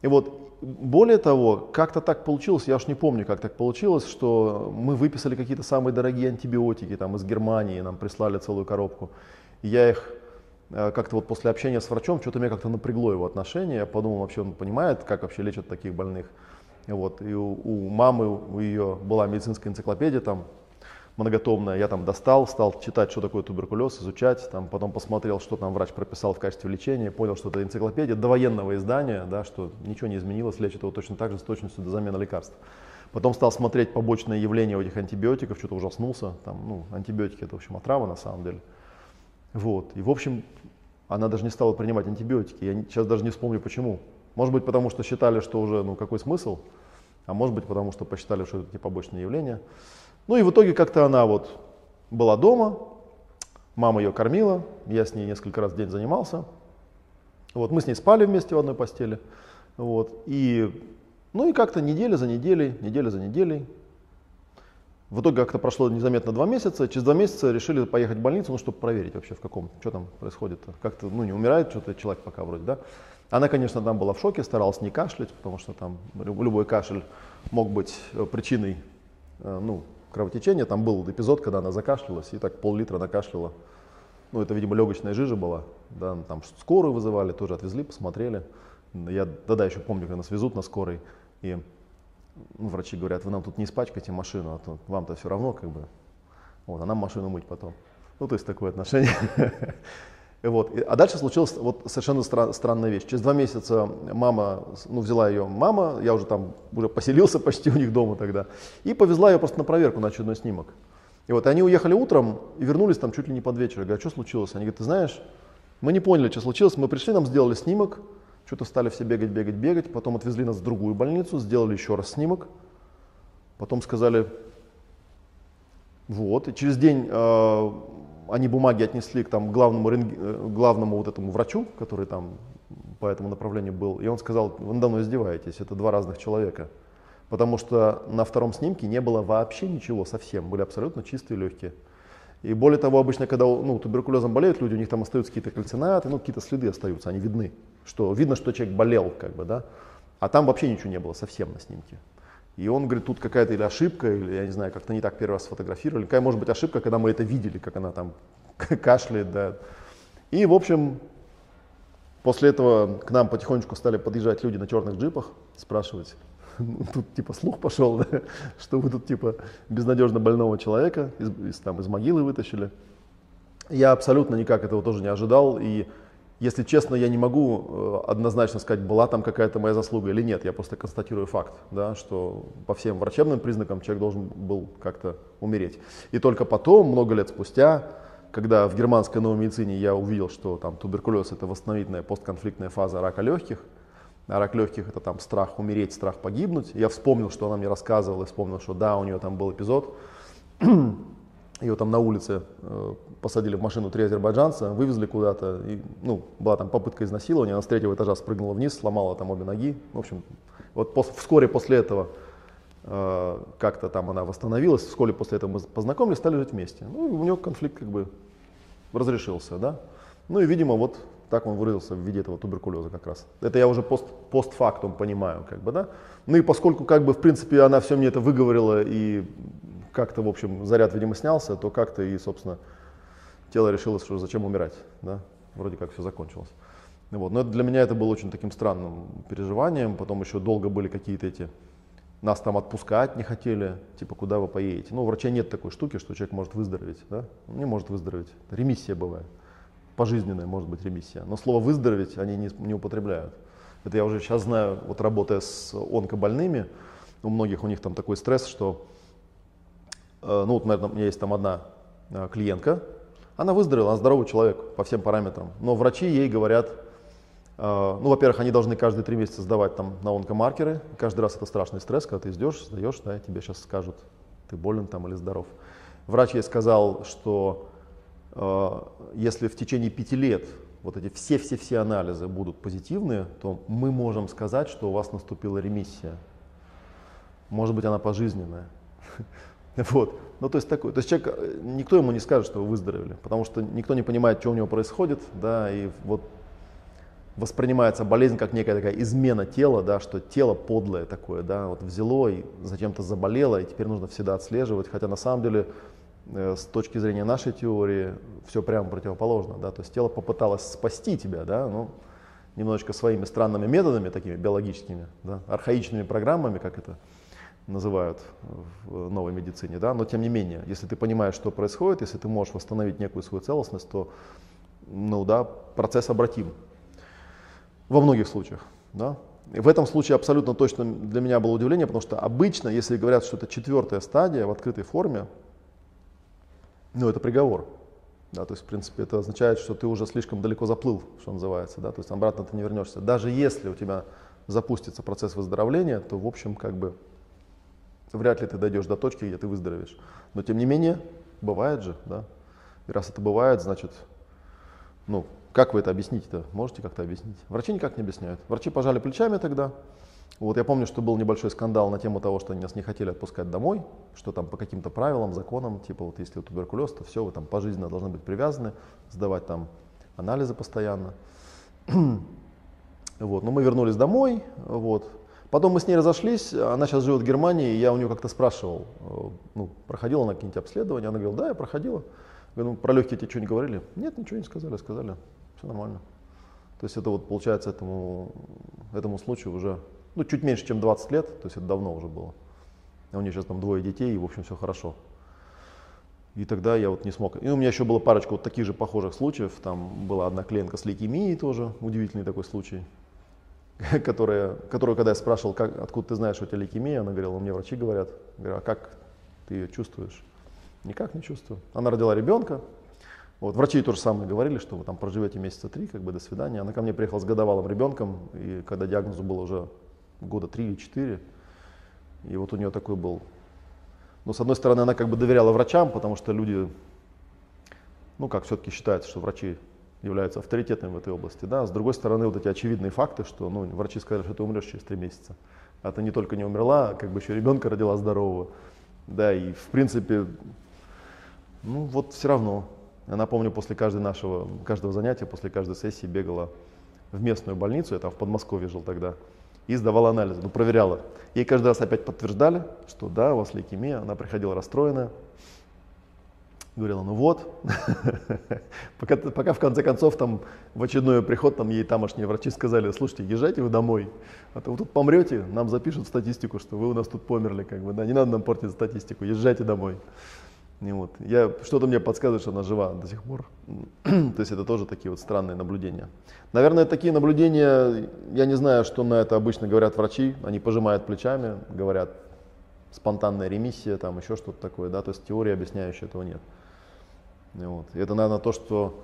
и вот более того, как-то так получилось, я уж не помню, как так получилось, что мы выписали какие-то самые дорогие антибиотики там из Германии, нам прислали целую коробку. Я их как-то вот после общения с врачом, что-то меня как-то напрягло его отношение. Я подумал, вообще он понимает, как вообще лечат таких больных. Вот. И у, у мамы, у ее была медицинская энциклопедия там многотомная. Я там достал, стал читать, что такое туберкулез, изучать. Там, потом посмотрел, что там врач прописал в качестве лечения. Понял, что это энциклопедия довоенного издания, да, что ничего не изменилось, лечит его точно так же с точностью до замены лекарств. Потом стал смотреть побочные явления у этих антибиотиков, что-то ужаснулся. Там, ну, антибиотики это, в общем, отрава на самом деле. Вот. И, в общем, она даже не стала принимать антибиотики. Я сейчас даже не вспомню, почему. Может быть, потому что считали, что уже, ну, какой смысл, а может быть, потому что посчитали, что это не побочные явления. Ну и в итоге как-то она вот была дома, мама ее кормила, я с ней несколько раз в день занимался. Вот, мы с ней спали вместе в одной постели. Вот, и, ну и как-то неделя за неделей, неделя за неделей. В итоге как-то прошло незаметно два месяца. Через два месяца решили поехать в больницу, ну, чтобы проверить вообще в каком, что там происходит. Как-то, ну, не умирает что-то человек пока вроде, да. Она, конечно, там была в шоке, старалась не кашлять, потому что там любой кашель мог быть э, причиной, э, ну, кровотечение. Там был эпизод, когда она закашлялась и так пол-литра накашляла. Ну, это, видимо, легочная жижа была. Да, там скорую вызывали, тоже отвезли, посмотрели. Я да-да, еще помню, когда нас везут на скорой, и ну, врачи говорят, вы нам тут не испачкайте машину, а то вам-то все равно, как бы. Вот, а нам машину мыть потом. Ну, то есть такое отношение. Вот. А дальше случилась вот совершенно стра- странная вещь. Через два месяца мама, ну, взяла ее мама, я уже там уже поселился почти у них дома тогда, и повезла ее просто на проверку на очередной снимок. И вот они уехали утром и вернулись там чуть ли не под вечер. Я говорю, а что случилось? Они говорят, ты знаешь, мы не поняли, что случилось. Мы пришли, нам сделали снимок, что-то стали все бегать, бегать, бегать. Потом отвезли нас в другую больницу, сделали еще раз снимок. Потом сказали, вот. И через день э, они бумаги отнесли к там, главному, рентг... Э, главному вот этому врачу, который там по этому направлению был, и он сказал, вы надо мной издеваетесь, это два разных человека. Потому что на втором снимке не было вообще ничего совсем, были абсолютно чистые легкие. И более того, обычно, когда ну, туберкулезом болеют люди, у них там остаются какие-то кальцинаты, ну, какие-то следы остаются, они видны. Что, видно, что человек болел, как бы, да. А там вообще ничего не было совсем на снимке. И он говорит, тут какая-то или ошибка, или, я не знаю, как-то не так первый раз сфотографировали. Какая может быть ошибка, когда мы это видели, как она там кашляет, да. И, в общем, после этого к нам потихонечку стали подъезжать люди на черных джипах, спрашивать, ну, тут типа слух пошел, да, что вы тут типа безнадежно больного человека из, из, там, из могилы вытащили. Я абсолютно никак этого тоже не ожидал, и если честно, я не могу э, однозначно сказать, была там какая-то моя заслуга или нет. Я просто констатирую факт, да, что по всем врачебным признакам человек должен был как-то умереть. И только потом, много лет спустя, когда в германской новой медицине я увидел, что там туберкулез это восстановительная постконфликтная фаза рака легких, а рак легких это там страх умереть, страх погибнуть. Я вспомнил, что она мне рассказывала, и вспомнил, что да, у нее там был эпизод. Ее там на улице э, посадили в машину три азербайджанца, вывезли куда-то. И, ну, была там попытка изнасилования, она с третьего этажа спрыгнула вниз, сломала там обе ноги. В общем, вот пос, вскоре после этого э, как-то там она восстановилась, вскоре после этого мы познакомились, стали жить вместе. Ну, у нее конфликт как бы разрешился, да. Ну и, видимо, вот так он выразился в виде этого туберкулеза как раз. Это я уже пост, постфактум понимаю, как бы, да. Ну и поскольку, как бы, в принципе, она все мне это выговорила и как-то, в общем, заряд, видимо, снялся, то как-то и, собственно, тело решило, что зачем умирать, да, вроде как все закончилось. Вот. Но это, для меня это было очень таким странным переживанием, потом еще долго были какие-то эти, нас там отпускать не хотели, типа, куда вы поедете. Ну, у врача нет такой штуки, что человек может выздороветь, да, он не может выздороветь, ремиссия бывает, пожизненная может быть ремиссия, но слово выздороветь они не, не употребляют. Это я уже сейчас знаю, вот работая с онкобольными, у многих у них там такой стресс, что, ну вот, наверное, у меня есть там одна э, клиентка, она выздоровела, она здоровый человек по всем параметрам. Но врачи ей говорят, э, ну, во-первых, они должны каждые три месяца сдавать там на онкомаркеры. Каждый раз это страшный стресс, когда ты идешь, сдаешь, да, тебе сейчас скажут, ты болен там или здоров. Врач ей сказал, что э, если в течение пяти лет вот эти все-все-все анализы будут позитивные, то мы можем сказать, что у вас наступила ремиссия. Может быть, она пожизненная. Вот. Ну, то есть такой. То есть человек, э, никто ему не скажет, что вы выздоровели, потому что никто не понимает, что у него происходит, да, и вот воспринимается болезнь как некая такая измена тела, да, что тело подлое такое, да, вот взяло и зачем-то заболело, и теперь нужно всегда отслеживать, хотя на самом деле э, с точки зрения нашей теории все прямо противоположно, да, то есть тело попыталось спасти тебя, да, ну, немножечко своими странными методами, такими биологическими, да, архаичными программами, как это называют в новой медицине, да, но тем не менее, если ты понимаешь, что происходит, если ты можешь восстановить некую свою целостность, то, ну да, процесс обратим, во многих случаях. Да? И в этом случае абсолютно точно для меня было удивление, потому что обычно, если говорят, что это четвертая стадия в открытой форме, ну это приговор. Да, то есть, в принципе, это означает, что ты уже слишком далеко заплыл, что называется, да, то есть обратно ты не вернешься. Даже если у тебя запустится процесс выздоровления, то, в общем, как бы вряд ли ты дойдешь до точки, где ты выздоровеешь. Но, тем не менее, бывает же, да. И раз это бывает, значит, ну, как вы это объясните-то? Можете как-то объяснить? Врачи никак не объясняют. Врачи пожали плечами тогда. Вот я помню, что был небольшой скандал на тему того, что они нас не хотели отпускать домой, что там по каким-то правилам, законам, типа вот если туберкулез, то все, вы там пожизненно должны быть привязаны, сдавать там анализы постоянно. вот. Но мы вернулись домой, вот. Потом мы с ней разошлись, она сейчас живет в Германии, и я у нее как-то спрашивал, э, ну, проходила она какие-нибудь обследования, она говорила, да, я проходила. Я говорю, ну, про легкие тебе что-нибудь говорили? Нет, ничего не сказали, сказали, все нормально. То есть это вот получается этому, этому случаю уже ну, чуть меньше, чем 20 лет, то есть это давно уже было. А у нее сейчас там двое детей, и в общем все хорошо. И тогда я вот не смог. И у меня еще было парочка вот таких же похожих случаев. Там была одна клиентка с лейкемией тоже, удивительный такой случай, которая, которую, когда я спрашивал, как, откуда ты знаешь, что у тебя лейкемия, она говорила, меня врачи говорят. Я говорю, а как ты ее чувствуешь? Никак не чувствую. Она родила ребенка, вот, врачи то же самое говорили, что вы там проживете месяца три, как бы до свидания. Она ко мне приехала с годовалым ребенком, и когда диагнозу было уже года три или четыре, и вот у нее такой был. Ну, с одной стороны, она как бы доверяла врачам, потому что люди, ну, как все-таки считается, что врачи являются авторитетными в этой области, да. С другой стороны, вот эти очевидные факты, что, ну, врачи сказали, что ты умрешь через три месяца. А ты не только не умерла, а как бы еще ребенка родила здорового. Да, и в принципе, ну, вот все равно я напомню, после каждого нашего, каждого занятия, после каждой сессии бегала в местную больницу, я там в Подмосковье жил тогда, и сдавала анализы, ну, проверяла. Ей каждый раз опять подтверждали, что да, у вас лейкемия, она приходила расстроенная. Говорила, ну вот, пока, пока в конце концов там в очередной приход там ей тамошние врачи сказали, слушайте, езжайте вы домой, а то вы тут помрете, нам запишут статистику, что вы у нас тут померли, как бы, да, не надо нам портить статистику, езжайте домой. И вот. Я, что-то мне подсказывает, что она жива до сих пор. То есть это тоже такие вот странные наблюдения. Наверное, такие наблюдения, я не знаю, что на это обычно говорят врачи. Они пожимают плечами, говорят спонтанная ремиссия, там еще что-то такое. Да? То есть теории, объясняющей этого нет. Вот. Это, наверное, то, что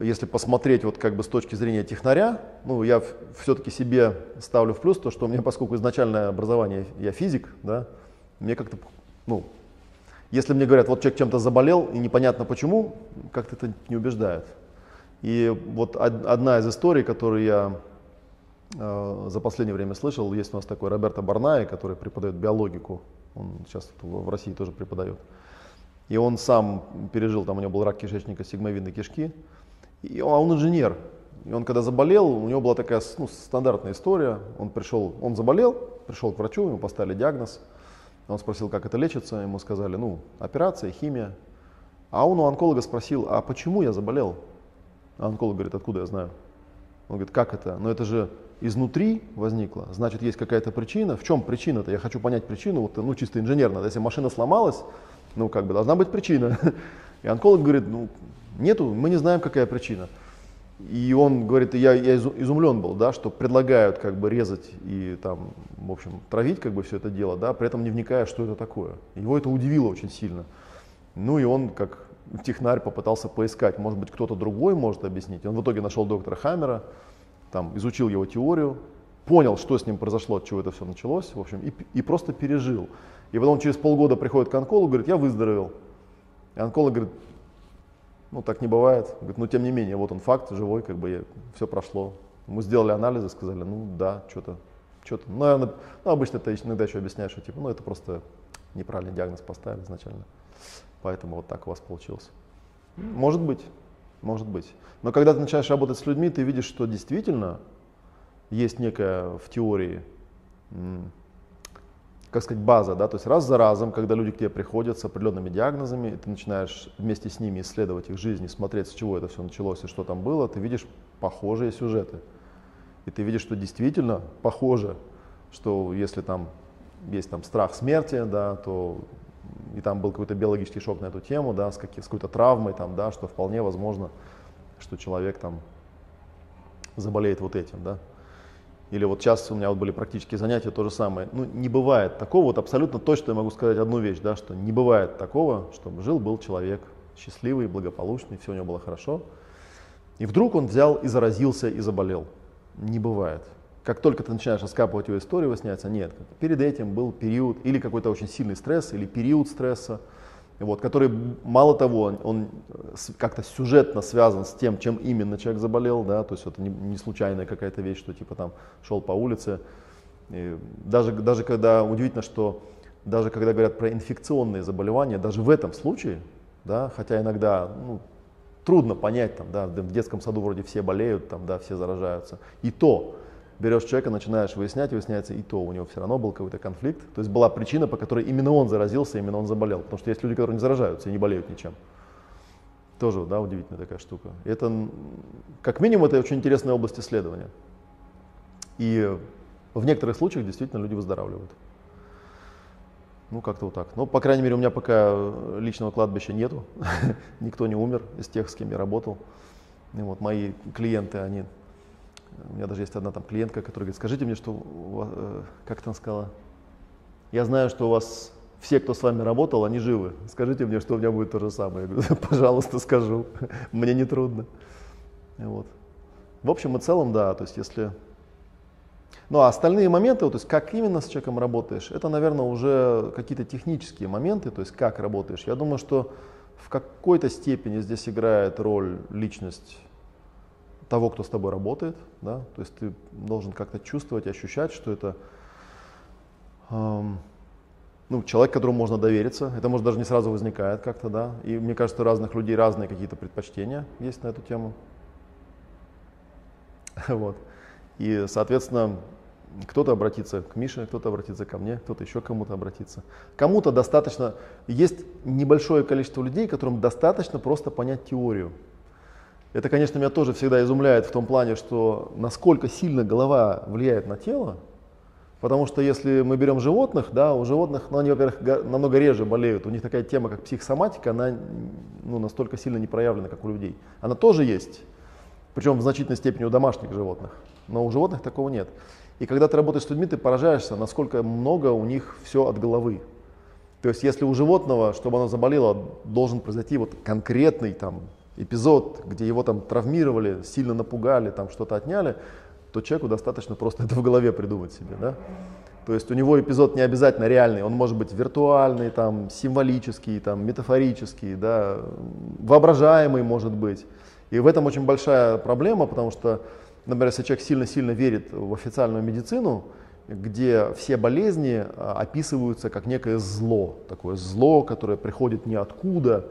если посмотреть вот как бы с точки зрения технаря, ну, я все-таки себе ставлю в плюс то, что у меня, поскольку изначальное образование, я физик, да, мне как-то, ну, если мне говорят, вот человек чем-то заболел, и непонятно почему, как-то это не убеждает. И вот одна из историй, которую я э, за последнее время слышал, есть у нас такой Роберто Барнай, который преподает биологику, он сейчас в России тоже преподает. И он сам пережил, там у него был рак кишечника, сигмовидной кишки, и а он инженер. И он когда заболел, у него была такая ну, стандартная история. Он пришел, он заболел, пришел к врачу, ему поставили диагноз – он спросил, как это лечится, ему сказали, ну, операция, химия. А он у онколога спросил, а почему я заболел? А онколог говорит, откуда я знаю? Он говорит, как это? Но это же изнутри возникло, значит, есть какая-то причина. В чем причина-то? Я хочу понять причину, вот, ну, чисто инженерно. Если машина сломалась, ну, как бы, должна быть причина. И онколог говорит, ну, нету, мы не знаем, какая причина. И он говорит, я, я изумлен был, да, что предлагают как бы резать и там, в общем, травить как бы все это дело, да, при этом не вникая, что это такое. Его это удивило очень сильно. Ну и он, как технарь, попытался поискать, может быть, кто-то другой может объяснить. Он в итоге нашел доктора Хаммера, там, изучил его теорию, понял, что с ним произошло, от чего это все началось, в общем, и, и просто пережил. И потом через полгода приходит к онкологу, говорит, я выздоровел. И онколог говорит, ну так не бывает. Говорит, ну тем не менее, вот он факт, живой, как бы я, все прошло. Мы сделали анализы, сказали, ну да, что-то, что-то. Ну, наверное, ну, обычно это иногда еще объясняешь, что типа, ну это просто неправильный диагноз поставили изначально. Поэтому вот так у вас получилось. Может быть, может быть. Но когда ты начинаешь работать с людьми, ты видишь, что действительно есть некая в теории, как сказать, база, да, то есть раз за разом, когда люди к тебе приходят с определенными диагнозами, ты начинаешь вместе с ними исследовать их жизнь, смотреть, с чего это все началось и что там было, ты видишь похожие сюжеты. И ты видишь, что действительно похоже, что если там есть там страх смерти, да, то и там был какой-то биологический шок на эту тему, да, с, каких, с какой-то травмой, там, да, что вполне возможно, что человек там заболеет вот этим, да. Или вот сейчас у меня вот были практические занятия, то же самое. Ну, не бывает такого, вот абсолютно точно я могу сказать одну вещь, да, что не бывает такого, чтобы жил-был человек счастливый, благополучный, все у него было хорошо, и вдруг он взял и заразился и заболел. Не бывает. Как только ты начинаешь раскапывать его историю, выясняется, нет, перед этим был период или какой-то очень сильный стресс, или период стресса, вот, который, мало того, он как-то сюжетно связан с тем, чем именно человек заболел, да, то есть это не, не случайная какая-то вещь, что типа там шел по улице. И даже, даже когда, удивительно, что даже когда говорят про инфекционные заболевания, даже в этом случае, да, хотя иногда ну, трудно понять, там, да, в детском саду вроде все болеют, там, да, все заражаются, и то берешь человека, начинаешь выяснять, выясняется, и то у него все равно был какой-то конфликт. То есть была причина, по которой именно он заразился, именно он заболел. Потому что есть люди, которые не заражаются и не болеют ничем. Тоже, да, удивительная такая штука. И это, как минимум, это очень интересная область исследования. И в некоторых случаях действительно люди выздоравливают. Ну, как-то вот так. Но, по крайней мере, у меня пока личного кладбища нету. Никто не умер из тех, с кем я работал. И вот мои клиенты, они у меня даже есть одна там клиентка, которая говорит, скажите мне, что, вас, э, как там сказала, я знаю, что у вас все, кто с вами работал, они живы. Скажите мне, что у меня будет то же самое. Я говорю, пожалуйста, скажу. Мне не трудно. Вот. В общем и целом, да, то есть если... Ну а остальные моменты, то есть как именно с человеком работаешь, это, наверное, уже какие-то технические моменты, то есть как работаешь. Я думаю, что в какой-то степени здесь играет роль личность того, кто с тобой работает, да, то есть ты должен как-то чувствовать, ощущать, что это эм, ну, человек, которому можно довериться, это может даже не сразу возникает как-то, да, и мне кажется, у разных людей разные какие-то предпочтения есть на эту тему, вот, и, соответственно, кто-то обратится к Мише, кто-то обратится ко мне, кто-то еще кому-то обратится. Кому-то достаточно, есть небольшое количество людей, которым достаточно просто понять теорию, это, конечно, меня тоже всегда изумляет в том плане, что насколько сильно голова влияет на тело. Потому что если мы берем животных, да, у животных, ну, они, во-первых, намного реже болеют. У них такая тема, как психосоматика, она ну, настолько сильно не проявлена, как у людей. Она тоже есть, причем в значительной степени у домашних животных. Но у животных такого нет. И когда ты работаешь с людьми, ты поражаешься, насколько много у них все от головы. То есть если у животного, чтобы оно заболело, должен произойти вот конкретный там эпизод, где его там травмировали, сильно напугали, там что-то отняли, то человеку достаточно просто это в голове придумать себе, да? То есть у него эпизод не обязательно реальный, он может быть виртуальный, там, символический, там, метафорический, да, воображаемый может быть. И в этом очень большая проблема, потому что, например, если человек сильно-сильно верит в официальную медицину, где все болезни а, описываются как некое зло, такое зло, которое приходит ниоткуда,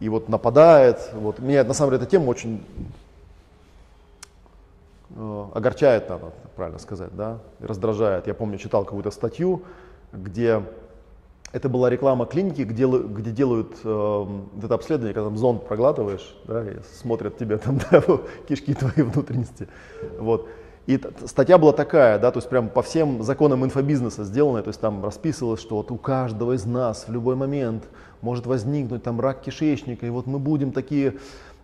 и вот нападает. Вот. Меня на самом деле эта тема очень э, огорчает, надо правильно сказать, да, раздражает. Я помню, читал какую-то статью, где это была реклама клиники, где, где делают э, это обследование, когда там зонд проглатываешь, да, и смотрят тебе там да, кишки твои внутренности. Вот. И статья была такая, да, то есть прям по всем законам инфобизнеса сделанная, то есть там расписывалось, что вот у каждого из нас в любой момент может возникнуть там рак кишечника, и вот мы будем такие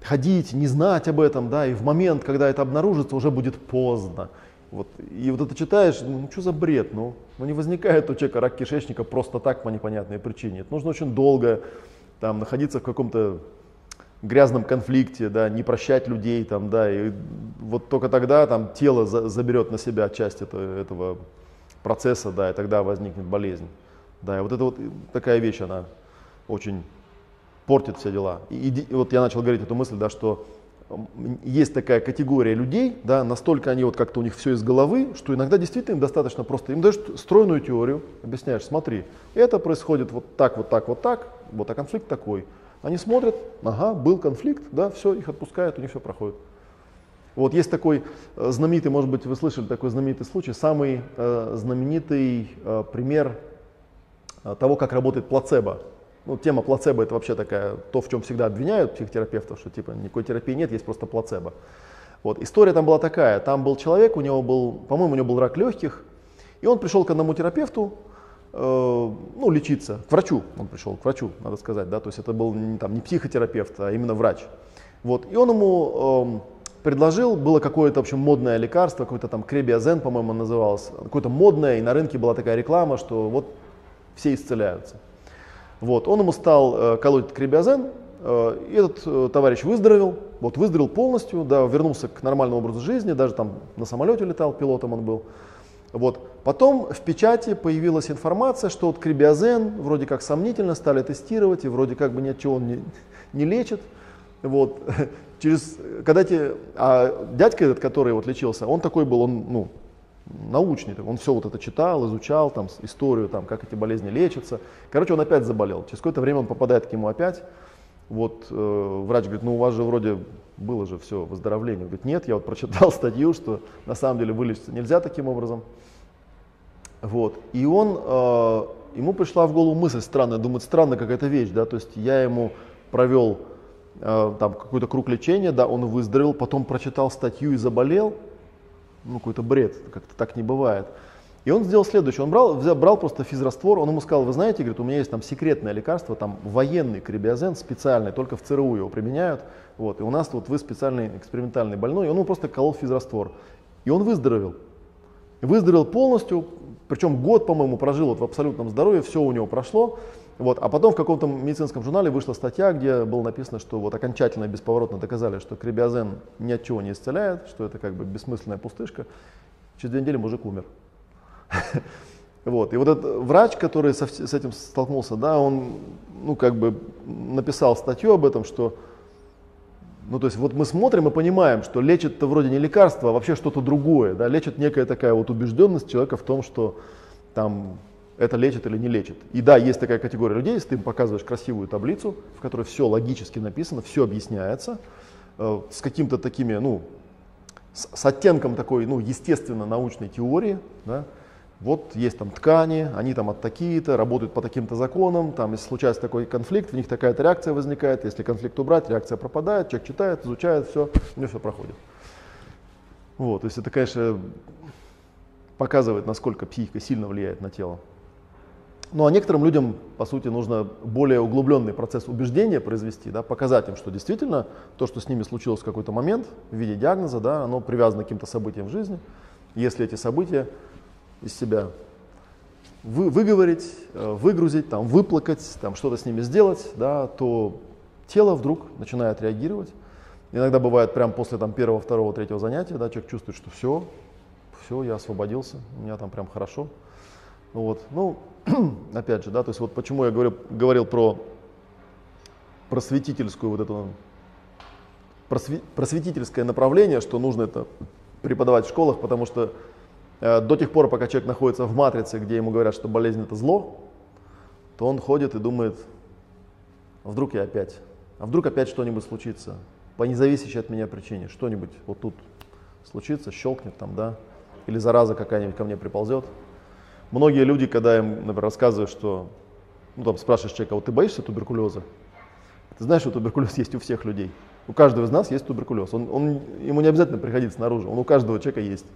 ходить, не знать об этом, да, и в момент, когда это обнаружится, уже будет поздно. Вот, и вот это читаешь, ну, ну что за бред, ну, ну не возникает у человека рак кишечника просто так по непонятной причине. Это нужно очень долго там, находиться в каком-то грязном конфликте, да, не прощать людей, там, да, и вот только тогда там тело за, заберет на себя часть этого, этого процесса, да, и тогда возникнет болезнь. Да, и вот это вот такая вещь, она очень портит все дела. И, и вот я начал говорить эту мысль, да, что есть такая категория людей, да, настолько они вот как-то у них все из головы, что иногда действительно им достаточно просто, им даешь стройную теорию, объясняешь, смотри, это происходит вот так, вот так, вот так, вот а конфликт такой. Они смотрят, ага, был конфликт, да, все, их отпускают, у них все проходит. Вот есть такой э, знаменитый, может быть, вы слышали такой знаменитый случай, самый э, знаменитый э, пример э, того, как работает плацебо. Ну, тема плацебо это вообще такая, то, в чем всегда обвиняют психотерапевтов, что типа никакой терапии нет, есть просто плацебо. Вот. История там была такая, там был человек, у него был, по-моему, у него был рак легких, и он пришел к одному терапевту, ну, лечиться, к врачу он пришел, к врачу, надо сказать, да, то есть это был не, там, не психотерапевт, а именно врач. Вот. И он ему э, предложил, было какое-то, в общем, модное лекарство, какой-то там кребиазен, по-моему, называлось, какое-то модное, и на рынке была такая реклама, что вот все исцеляются. Вот, он ему стал э, колоть кребиозен, э, и этот э, товарищ выздоровел, вот выздоровел полностью, да, вернулся к нормальному образу жизни, даже там на самолете летал, пилотом он был. Вот. Потом в печати появилась информация, что вот кребиозен вроде как сомнительно стали тестировать, и вроде как бы ни от чего он не, не лечит. Вот. Через, когда те, а дядька этот, который вот лечился, он такой был, он ну, научный, он все вот это читал, изучал, там, историю, там, как эти болезни лечатся. Короче, он опять заболел. Через какое-то время он попадает к нему опять. Вот э, врач говорит, ну у вас же вроде было же все выздоровление. Он говорит, нет, я вот прочитал статью, что на самом деле вылечиться нельзя таким образом. Вот. И он, э, ему пришла в голову мысль странная, думает, странная какая-то вещь, да, то есть я ему провел э, там какой-то круг лечения, да, он выздоровел, потом прочитал статью и заболел, ну, какой-то бред, как-то так не бывает. И он сделал следующее, он брал, взял, брал просто физраствор, он ему сказал, вы знаете, говорит, у меня есть там секретное лекарство, там военный кребиозен специальный, только в ЦРУ его применяют, вот, и у нас вот вы специальный экспериментальный больной, и он ему просто колол физраствор. И он выздоровел. И выздоровел полностью, причем год, по-моему, прожил вот в абсолютном здоровье, все у него прошло, вот, а потом в каком-то медицинском журнале вышла статья, где было написано, что вот окончательно бесповоротно доказали, что кребиозен ни от чего не исцеляет, что это как бы бессмысленная пустышка. Через две недели мужик умер. Вот. И вот этот врач, который со, с этим столкнулся, да, он ну, как бы написал статью об этом, что ну, то есть вот мы смотрим и понимаем, что лечит-то вроде не лекарство, а вообще что-то другое. Да? Лечит некая такая вот убежденность человека в том, что там это лечит или не лечит. И да, есть такая категория людей, если ты им показываешь красивую таблицу, в которой все логически написано, все объясняется, э, с каким-то такими, ну, с, с оттенком такой, ну, естественно, научной теории, да, вот есть там ткани, они там от такие-то, работают по таким-то законам, там если случается такой конфликт, в них такая-то реакция возникает, если конфликт убрать, реакция пропадает, человек читает, изучает, все, у него все проходит. Вот, то есть это, конечно, показывает, насколько психика сильно влияет на тело. Ну а некоторым людям, по сути, нужно более углубленный процесс убеждения произвести, да, показать им, что действительно то, что с ними случилось в какой-то момент в виде диагноза, да, оно привязано к каким-то событиям в жизни. Если эти события из себя вы, выговорить, э, выгрузить, там, выплакать, там, что-то с ними сделать, да, то тело вдруг начинает реагировать. Иногда бывает прямо после там, первого, второго, третьего занятия, да, человек чувствует, что все, все, я освободился, у меня там прям хорошо. Вот. Ну, опять же, да, то есть вот почему я говорю, говорил про просветительскую вот эту просветительское направление, что нужно это преподавать в школах, потому что до тех пор, пока человек находится в матрице, где ему говорят, что болезнь это зло, то он ходит и думает, а вдруг я опять, а вдруг опять что-нибудь случится, по независящей от меня причине, что-нибудь вот тут случится, щелкнет там, да, или зараза какая-нибудь ко мне приползет, Многие люди, когда им, например, рассказывают, что, ну там спрашиваешь человека, вот ты боишься туберкулеза? Ты знаешь, что туберкулез есть у всех людей. У каждого из нас есть туберкулез. Он, он, ему не обязательно приходить снаружи, он у каждого человека есть.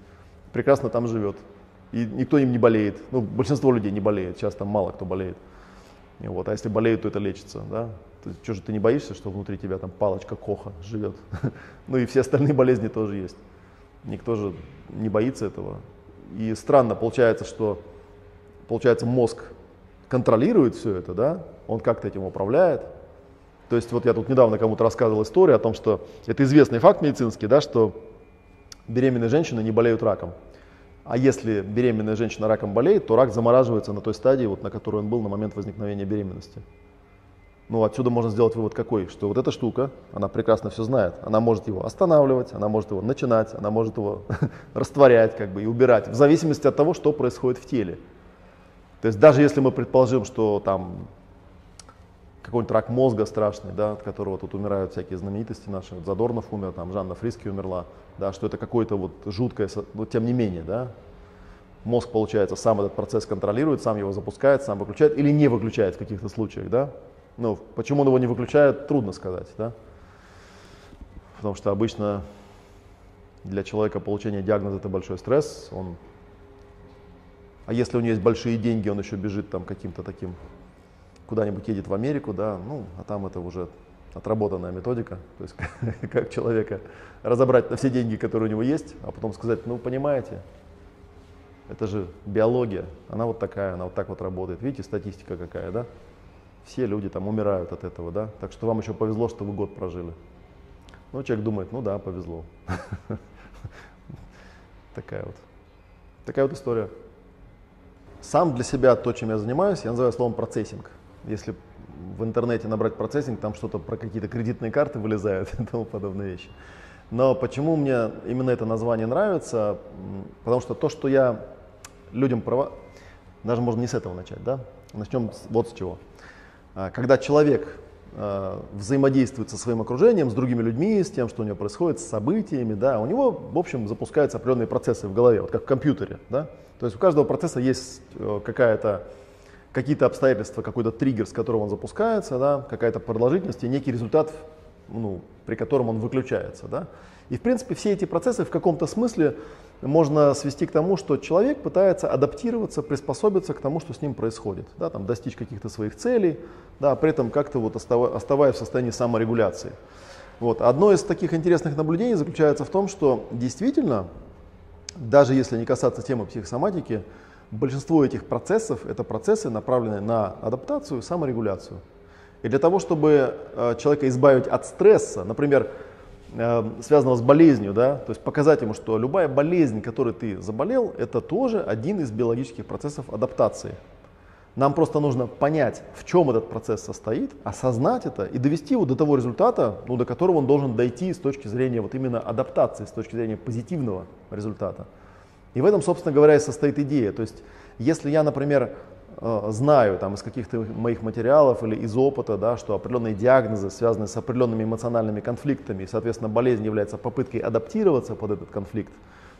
Прекрасно там живет. И никто им не болеет. Ну, большинство людей не болеет, сейчас там мало кто болеет. И вот, а если болеют, то это лечится. Да? Что же ты не боишься, что внутри тебя там палочка Коха живет? ну и все остальные болезни тоже есть. Никто же не боится этого. И странно получается, что получается, мозг контролирует все это, да, он как-то этим управляет, То есть вот я тут недавно кому-то рассказывал историю о том, что это известный факт медицинский, да, что беременные женщины не болеют раком. А если беременная женщина раком болеет, то рак замораживается на той стадии, вот, на которой он был на момент возникновения беременности. Ну, отсюда можно сделать вывод какой, что вот эта штука, она прекрасно все знает. Она может его останавливать, она может его начинать, она может его растворять как бы, и убирать, в зависимости от того, что происходит в теле. То есть даже если мы предположим, что там какой-нибудь рак мозга страшный, да, от которого тут умирают всякие знаменитости наши, вот Задорнов умер, там Жанна Фриски умерла, да, что это какое-то вот жуткое, но тем не менее, да, мозг, получается, сам этот процесс контролирует, сам его запускает, сам выключает или не выключает в каких-то случаях, да. Ну, почему он его не выключает, трудно сказать, да. Потому что обычно для человека получение диагноза это большой стресс, он а если у него есть большие деньги, он еще бежит там каким-то таким куда-нибудь едет в Америку, да, ну, а там это уже отработанная методика, то есть как человека разобрать на все деньги, которые у него есть, а потом сказать, ну, понимаете, это же биология, она вот такая, она вот так вот работает. Видите, статистика какая, да? Все люди там умирают от этого, да? Так что вам еще повезло, что вы год прожили. Ну, человек думает, ну да, повезло. Такая вот. Такая вот история. Сам для себя то, чем я занимаюсь, я называю словом процессинг если в интернете набрать процессинг, там что-то про какие-то кредитные карты вылезают и тому подобные вещи. Но почему мне именно это название нравится? Потому что то, что я людям права... Даже можно не с этого начать, да? Начнем вот с чего. А, когда человек а, взаимодействует со своим окружением, с другими людьми, с тем, что у него происходит, с событиями, да, у него, в общем, запускаются определенные процессы в голове, вот как в компьютере, да. То есть у каждого процесса есть э, какая-то какие-то обстоятельства, какой-то триггер, с которого он запускается, да, какая-то продолжительность и некий результат, ну, при котором он выключается. Да. И в принципе все эти процессы в каком-то смысле можно свести к тому, что человек пытается адаптироваться, приспособиться к тому, что с ним происходит, да, там, достичь каких-то своих целей, да, при этом как-то вот оставаясь в состоянии саморегуляции. Вот. Одно из таких интересных наблюдений заключается в том, что действительно, даже если не касаться темы психосоматики, большинство этих процессов это процессы, направленные на адаптацию, саморегуляцию. И для того, чтобы э, человека избавить от стресса, например, э, связанного с болезнью, да, то есть показать ему, что любая болезнь, которой ты заболел, это тоже один из биологических процессов адаптации. Нам просто нужно понять, в чем этот процесс состоит, осознать это и довести его до того результата, ну, до которого он должен дойти с точки зрения вот именно адаптации, с точки зрения позитивного результата. И в этом, собственно говоря, и состоит идея. То есть, если я, например, э, знаю там, из каких-то моих материалов или из опыта, да, что определенные диагнозы связаны с определенными эмоциональными конфликтами, и, соответственно, болезнь является попыткой адаптироваться под этот конфликт,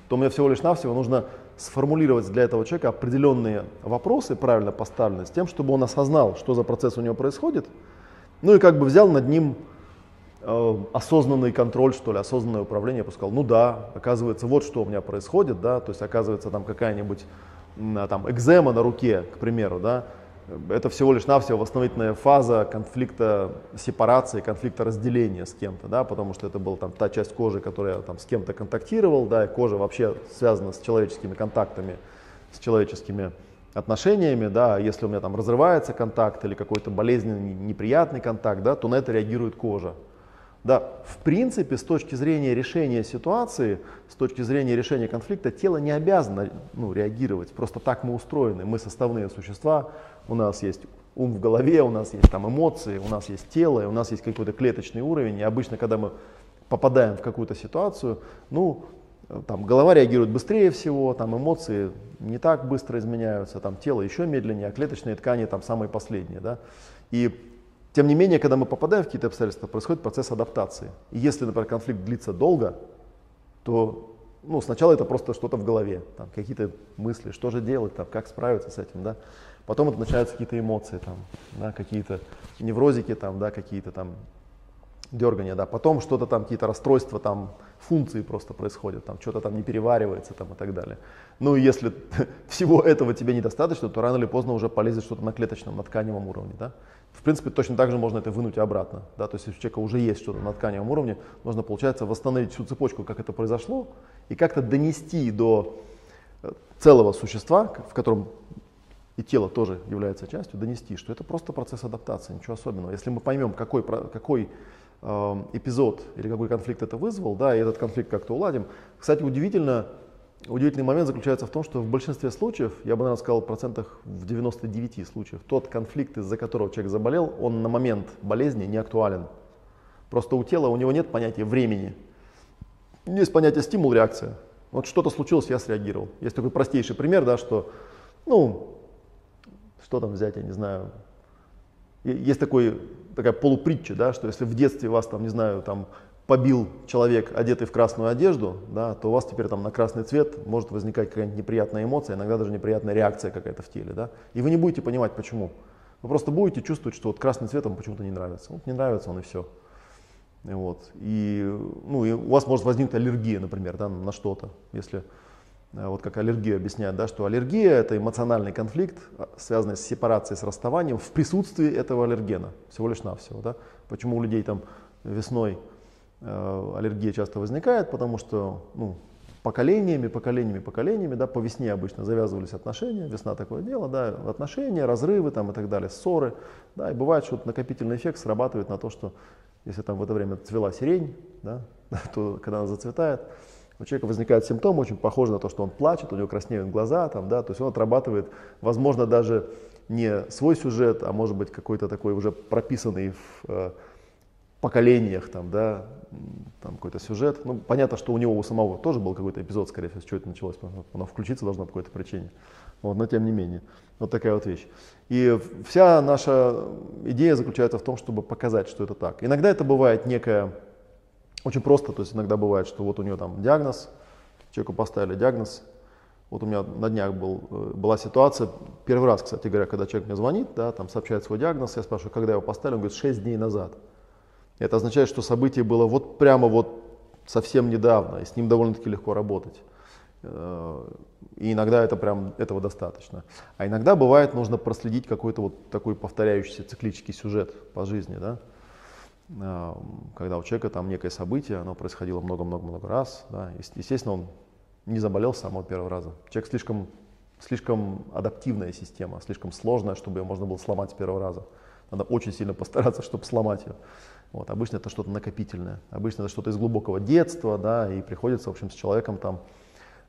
то мне всего лишь навсего нужно сформулировать для этого человека определенные вопросы, правильно поставленные, с тем, чтобы он осознал, что за процесс у него происходит, ну и как бы взял над ним осознанный контроль, что ли, осознанное управление. Я сказал, ну да, оказывается, вот что у меня происходит, да, то есть оказывается там какая-нибудь там экзема на руке, к примеру, да, это всего лишь навсего восстановительная фаза конфликта сепарации, конфликта разделения с кем-то, да, потому что это была там та часть кожи, которая там с кем-то контактировал, да, и кожа вообще связана с человеческими контактами, с человеческими отношениями, да, если у меня там разрывается контакт или какой-то болезненный, неприятный контакт, да, то на это реагирует кожа. Да, в принципе, с точки зрения решения ситуации, с точки зрения решения конфликта, тело не обязано ну, реагировать. Просто так мы устроены. Мы составные существа, у нас есть ум в голове, у нас есть там эмоции, у нас есть тело, у нас есть какой-то клеточный уровень. И обычно, когда мы попадаем в какую-то ситуацию, ну, там голова реагирует быстрее всего, там эмоции не так быстро изменяются, там тело еще медленнее, а клеточные ткани там самые последние. Да? И тем не менее, когда мы попадаем в какие-то обстоятельства, происходит процесс адаптации. И если, например, конфликт длится долго, то ну, сначала это просто что-то в голове, там, какие-то мысли, что же делать, там, как справиться с этим, да. Потом это начинаются какие-то эмоции, там, да, какие-то неврозики, там, да, какие-то там дергания, да. Потом что-то там, какие-то расстройства, там, функции просто происходят, там, что-то там не переваривается, там, и так далее. Ну, и если всего этого тебе недостаточно, то рано или поздно уже полезет что-то на клеточном, на тканевом уровне, да. В принципе, точно так же можно это вынуть обратно. Да? То есть, если у человека уже есть что-то на тканевом уровне, нужно, получается, восстановить всю цепочку, как это произошло, и как-то донести до э, целого существа, в котором и тело тоже является частью, донести, что это просто процесс адаптации, ничего особенного. Если мы поймем, какой, какой эпизод или какой конфликт это вызвал, да, и этот конфликт как-то уладим. Кстати, удивительно, удивительный момент заключается в том, что в большинстве случаев, я бы, наверное, сказал, в процентах в 99 случаев, тот конфликт, из-за которого человек заболел, он на момент болезни не актуален. Просто у тела, у него нет понятия времени. Есть понятие стимул-реакция. Вот что-то случилось, я среагировал. Есть такой простейший пример, да, что, ну, что там взять, я не знаю. Есть такой, такая полупритча, да, что если в детстве вас там, не знаю, там побил человек, одетый в красную одежду, да, то у вас теперь там на красный цвет может возникать какая-нибудь неприятная эмоция, иногда даже неприятная реакция какая-то в теле. Да, и вы не будете понимать, почему. Вы просто будете чувствовать, что вот красный цвет вам почему-то не нравится. Вот не нравится он и все. Вот. И, ну, и у вас может возникнуть аллергия, например, да, на что-то, если вот как аллергию объясняют, да, что аллергия это эмоциональный конфликт, а, связанный с сепарацией, с расставанием в присутствии этого аллергена, всего лишь навсего. Да. Почему у людей там весной э, аллергия часто возникает, потому что ну, поколениями, поколениями, поколениями, да, по весне обычно завязывались отношения, весна такое дело, да, отношения, разрывы там и так далее, ссоры, да, и бывает, что накопительный эффект срабатывает на то, что если там в это время цвела сирень, да, то когда она зацветает, у человека возникает симптом, очень похожий на то, что он плачет, у него краснеют глаза, там, да, то есть он отрабатывает, возможно, даже не свой сюжет, а может быть какой-то такой уже прописанный в э, поколениях, там, да, там какой-то сюжет. Ну, понятно, что у него у самого тоже был какой-то эпизод, скорее всего, с чего это началось, оно включиться должно по какой-то причине. Вот, но тем не менее, вот такая вот вещь. И вся наша идея заключается в том, чтобы показать, что это так. Иногда это бывает некая очень просто, то есть иногда бывает, что вот у него там диагноз, человеку поставили диагноз. Вот у меня на днях был, э, была ситуация, первый раз, кстати говоря, когда человек мне звонит, да, там сообщает свой диагноз, я спрашиваю, когда его поставили, он говорит, 6 дней назад. Это означает, что событие было вот прямо вот совсем недавно, и с ним довольно-таки легко работать. Э, и иногда это прям этого достаточно. А иногда бывает нужно проследить какой-то вот такой повторяющийся циклический сюжет по жизни, да когда у человека там некое событие, оно происходило много-много-много раз, да, естественно, он не заболел с самого первого раза. Человек слишком, слишком адаптивная система, слишком сложная, чтобы ее можно было сломать с первого раза. Надо очень сильно постараться, чтобы сломать ее. Вот, обычно это что-то накопительное, обычно это что-то из глубокого детства, да, и приходится, в общем, с человеком там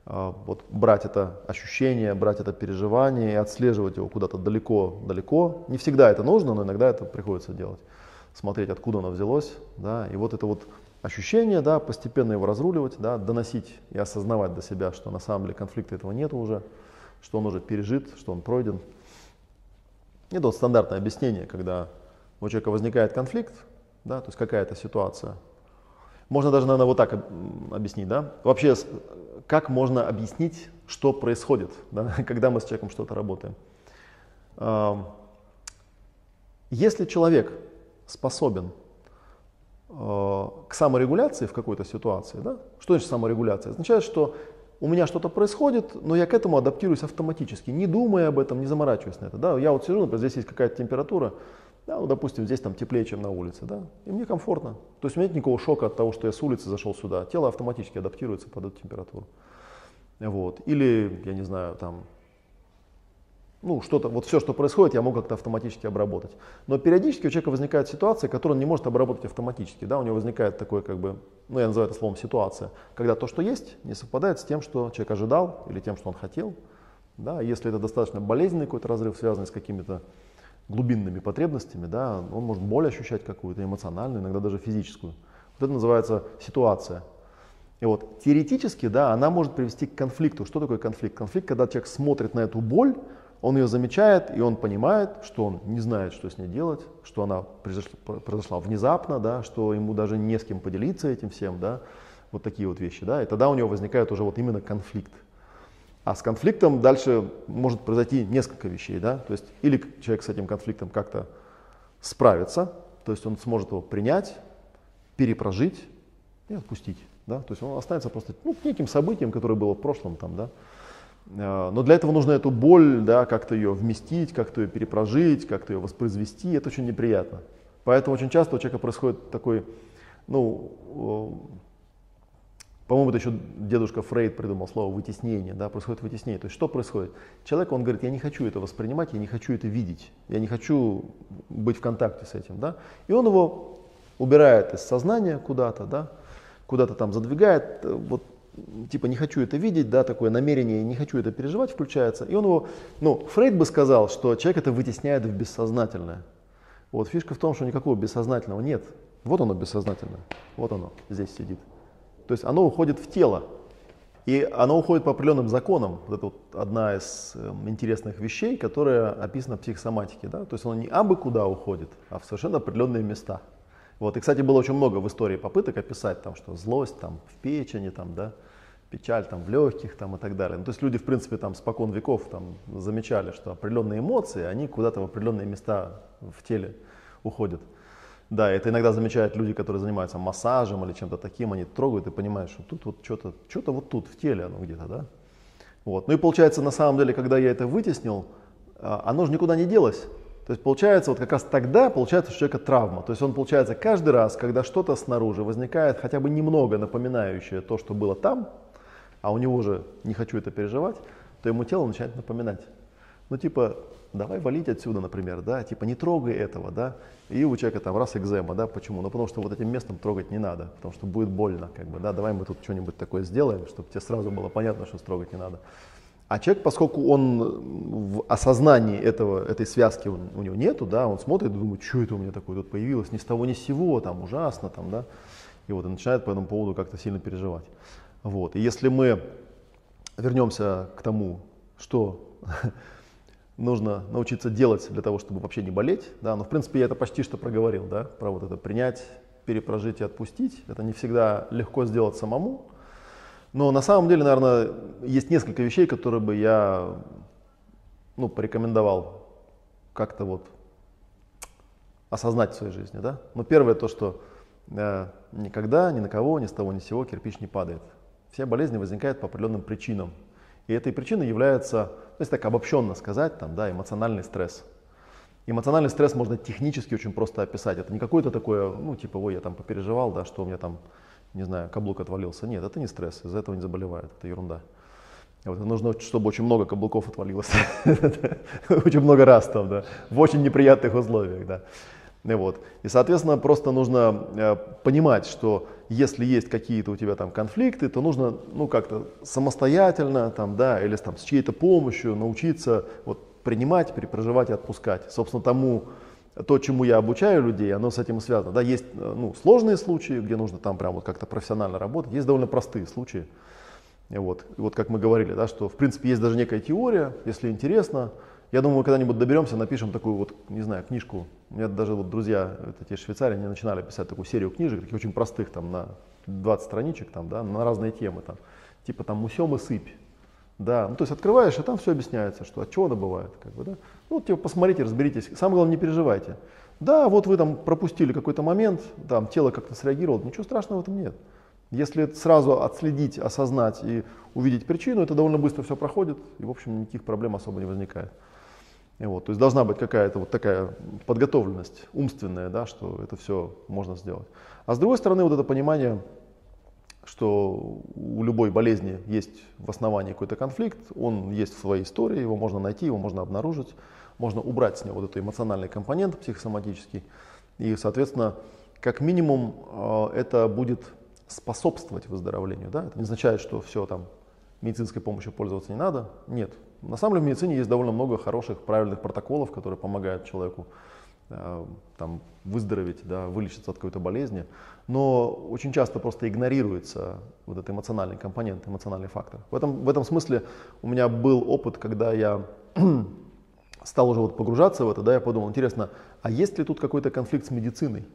э, вот брать это ощущение, брать это переживание и отслеживать его куда-то далеко-далеко. Не всегда это нужно, но иногда это приходится делать смотреть, откуда оно взялось, да, и вот это вот ощущение, да, постепенно его разруливать, да, доносить и осознавать до себя, что на самом деле конфликта этого нет уже, что он уже пережит, что он пройден. Это вот стандартное объяснение, когда у человека возникает конфликт, да, то есть какая-то ситуация. Можно даже, наверное, вот так объяснить, да. Вообще, как можно объяснить, что происходит, да, когда мы с человеком что-то работаем. Если человек способен э, к саморегуляции в какой-то ситуации, да? что значит саморегуляция? Означает, что у меня что-то происходит, но я к этому адаптируюсь автоматически, не думая об этом, не заморачиваясь на это. Да? Я вот сижу, например, здесь есть какая-то температура, да, ну, допустим, здесь там теплее, чем на улице, да, и мне комфортно. То есть у меня нет никакого шока от того, что я с улицы зашел сюда. Тело автоматически адаптируется под эту температуру. Вот. Или, я не знаю, там ну, что-то, вот все, что происходит, я могу как-то автоматически обработать. Но периодически у человека возникает ситуация, которую он не может обработать автоматически. Да? У него возникает такое, как бы, ну, я называю это словом ситуация, когда то, что есть, не совпадает с тем, что человек ожидал или тем, что он хотел. Да? Если это достаточно болезненный какой-то разрыв, связанный с какими-то глубинными потребностями, да, он может боль ощущать какую-то эмоциональную, иногда даже физическую. Вот это называется ситуация. И вот теоретически, да, она может привести к конфликту. Что такое конфликт? Конфликт, когда человек смотрит на эту боль, он ее замечает, и он понимает, что он не знает, что с ней делать, что она произошла, произошла внезапно, да, что ему даже не с кем поделиться этим всем, да, вот такие вот вещи, да, и тогда у него возникает уже вот именно конфликт. А с конфликтом дальше может произойти несколько вещей, да, то есть или человек с этим конфликтом как-то справится, то есть он сможет его принять, перепрожить и отпустить, да, то есть он останется просто ну, неким событием, которое было в прошлом там, да, но для этого нужно эту боль, да, как-то ее вместить, как-то ее перепрожить, как-то ее воспроизвести. Это очень неприятно. Поэтому очень часто у человека происходит такой, ну, По-моему, это еще дедушка Фрейд придумал слово вытеснение, да, происходит вытеснение. То есть что происходит? Человек, он говорит, я не хочу это воспринимать, я не хочу это видеть, я не хочу быть в контакте с этим, да. И он его убирает из сознания куда-то, да, куда-то там задвигает, вот типа не хочу это видеть, да, такое намерение, не хочу это переживать включается. И он его, ну, Фрейд бы сказал, что человек это вытесняет в бессознательное. Вот фишка в том, что никакого бессознательного нет. Вот оно бессознательное, вот оно здесь сидит. То есть оно уходит в тело. И оно уходит по определенным законам. Вот это вот одна из эм, интересных вещей, которая описана в психосоматике. Да? То есть оно не абы куда уходит, а в совершенно определенные места. Вот. И, кстати, было очень много в истории попыток описать, там, что злость там, в печени, там, да, печаль там, в легких там, и так далее. Ну, то есть люди, в принципе, там, спокон веков там, замечали, что определенные эмоции, они куда-то в определенные места в теле уходят. Да, это иногда замечают люди, которые занимаются массажем или чем-то таким, они трогают и понимают, что тут вот что-то, что-то вот тут в теле оно где-то, да. Вот. Ну и получается, на самом деле, когда я это вытеснил, а, оно же никуда не делось. То есть получается, вот как раз тогда получается, у человека травма. То есть он получается каждый раз, когда что-то снаружи возникает, хотя бы немного напоминающее то, что было там, а у него же не хочу это переживать, то ему тело начинает напоминать. Ну типа, давай валить отсюда, например, да, типа не трогай этого, да, и у человека там раз экзема, да, почему? Ну, потому что вот этим местом трогать не надо, потому что будет больно, как бы, да, давай мы тут что-нибудь такое сделаем, чтобы тебе сразу было понятно, что трогать не надо. А человек, поскольку он в осознании этого, этой связки он, у него нету, да, он смотрит и думает, что это у меня такое тут появилось, ни с того ни с сего, там ужасно, там, да, и вот и начинает по этому поводу как-то сильно переживать. Вот. И если мы вернемся к тому, что нужно научиться делать для того, чтобы вообще не болеть. Да? Но в принципе я это почти что проговорил, да? про вот это принять, перепрожить и отпустить. Это не всегда легко сделать самому. Но на самом деле, наверное, есть несколько вещей, которые бы я ну, порекомендовал как-то вот осознать в своей жизни. Да? Но первое то, что э, никогда ни на кого, ни с того, ни с сего кирпич не падает. Все болезни возникают по определенным причинам. И этой причиной является, ну, если так обобщенно сказать, там, да, эмоциональный стресс. Эмоциональный стресс можно технически очень просто описать. Это не какое-то такое, ну, типа, ой, я там попереживал, да, что у меня там, не знаю, каблук отвалился. Нет, это не стресс, из-за этого не заболевают, это ерунда. Вот, нужно, чтобы очень много каблуков отвалилось. очень много раз там, да, в очень неприятных условиях, да. Вот. И, соответственно, просто нужно э, понимать, что если есть какие-то у тебя там конфликты, то нужно ну, как-то самостоятельно там, да, или там, с чьей-то помощью научиться вот, принимать, перепроживать и отпускать. Собственно, тому, то, чему я обучаю людей, оно с этим связано. Да, есть э, ну, сложные случаи, где нужно там прям вот как-то профессионально работать, есть довольно простые случаи. И вот, и вот как мы говорили, да, что в принципе есть даже некая теория, если интересно, я думаю, когда-нибудь доберемся, напишем такую вот, не знаю, книжку. У меня даже вот друзья, это те Швейцарии, они начинали писать такую серию книжек, таких очень простых, там, на 20 страничек, там, да, на разные темы, там, типа там «Мусем и сыпь». Да, ну то есть открываешь, и там все объясняется, что от чего она бывает, как бы, да. Ну, типа, посмотрите, разберитесь. Самое главное, не переживайте. Да, вот вы там пропустили какой-то момент, там тело как-то среагировало, ничего страшного в этом нет. Если сразу отследить, осознать и увидеть причину, это довольно быстро все проходит, и, в общем, никаких проблем особо не возникает. И вот, то есть должна быть какая-то вот такая подготовленность умственная, да, что это все можно сделать. А с другой стороны, вот это понимание, что у любой болезни есть в основании какой-то конфликт, он есть в своей истории, его можно найти, его можно обнаружить, можно убрать с него вот этот эмоциональный компонент психосоматический. И, соответственно, как минимум э, это будет способствовать выздоровлению. Да? Это не означает, что все там медицинской помощью пользоваться не надо. Нет, на самом деле в медицине есть довольно много хороших, правильных протоколов, которые помогают человеку э, там, выздороветь, да, вылечиться от какой-то болезни. Но очень часто просто игнорируется вот этот эмоциональный компонент, эмоциональный фактор. В этом, в этом смысле у меня был опыт, когда я стал уже вот погружаться в это, да, я подумал, интересно, а есть ли тут какой-то конфликт с медициной?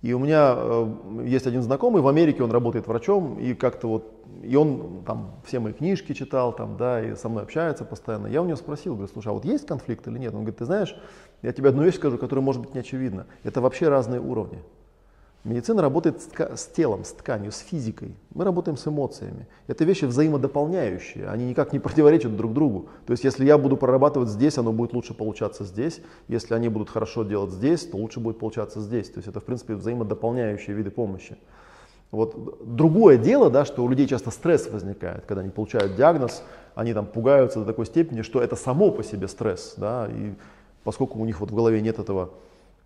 И у меня э, есть один знакомый в Америке, он работает врачом, и как-то вот, и он там все мои книжки читал, там, да, и со мной общается постоянно. Я у него спросил, говорю, слушай, а вот есть конфликт или нет? Он говорит, ты знаешь, я тебе одну вещь скажу, которая может быть не очевидна. Это вообще разные уровни. Медицина работает с телом, с тканью, с физикой. Мы работаем с эмоциями. Это вещи взаимодополняющие, они никак не противоречат друг другу. То есть если я буду прорабатывать здесь, оно будет лучше получаться здесь. Если они будут хорошо делать здесь, то лучше будет получаться здесь. То есть это в принципе взаимодополняющие виды помощи. Вот другое дело, да, что у людей часто стресс возникает, когда они получают диагноз, они там пугаются до такой степени, что это само по себе стресс, да, и поскольку у них вот в голове нет этого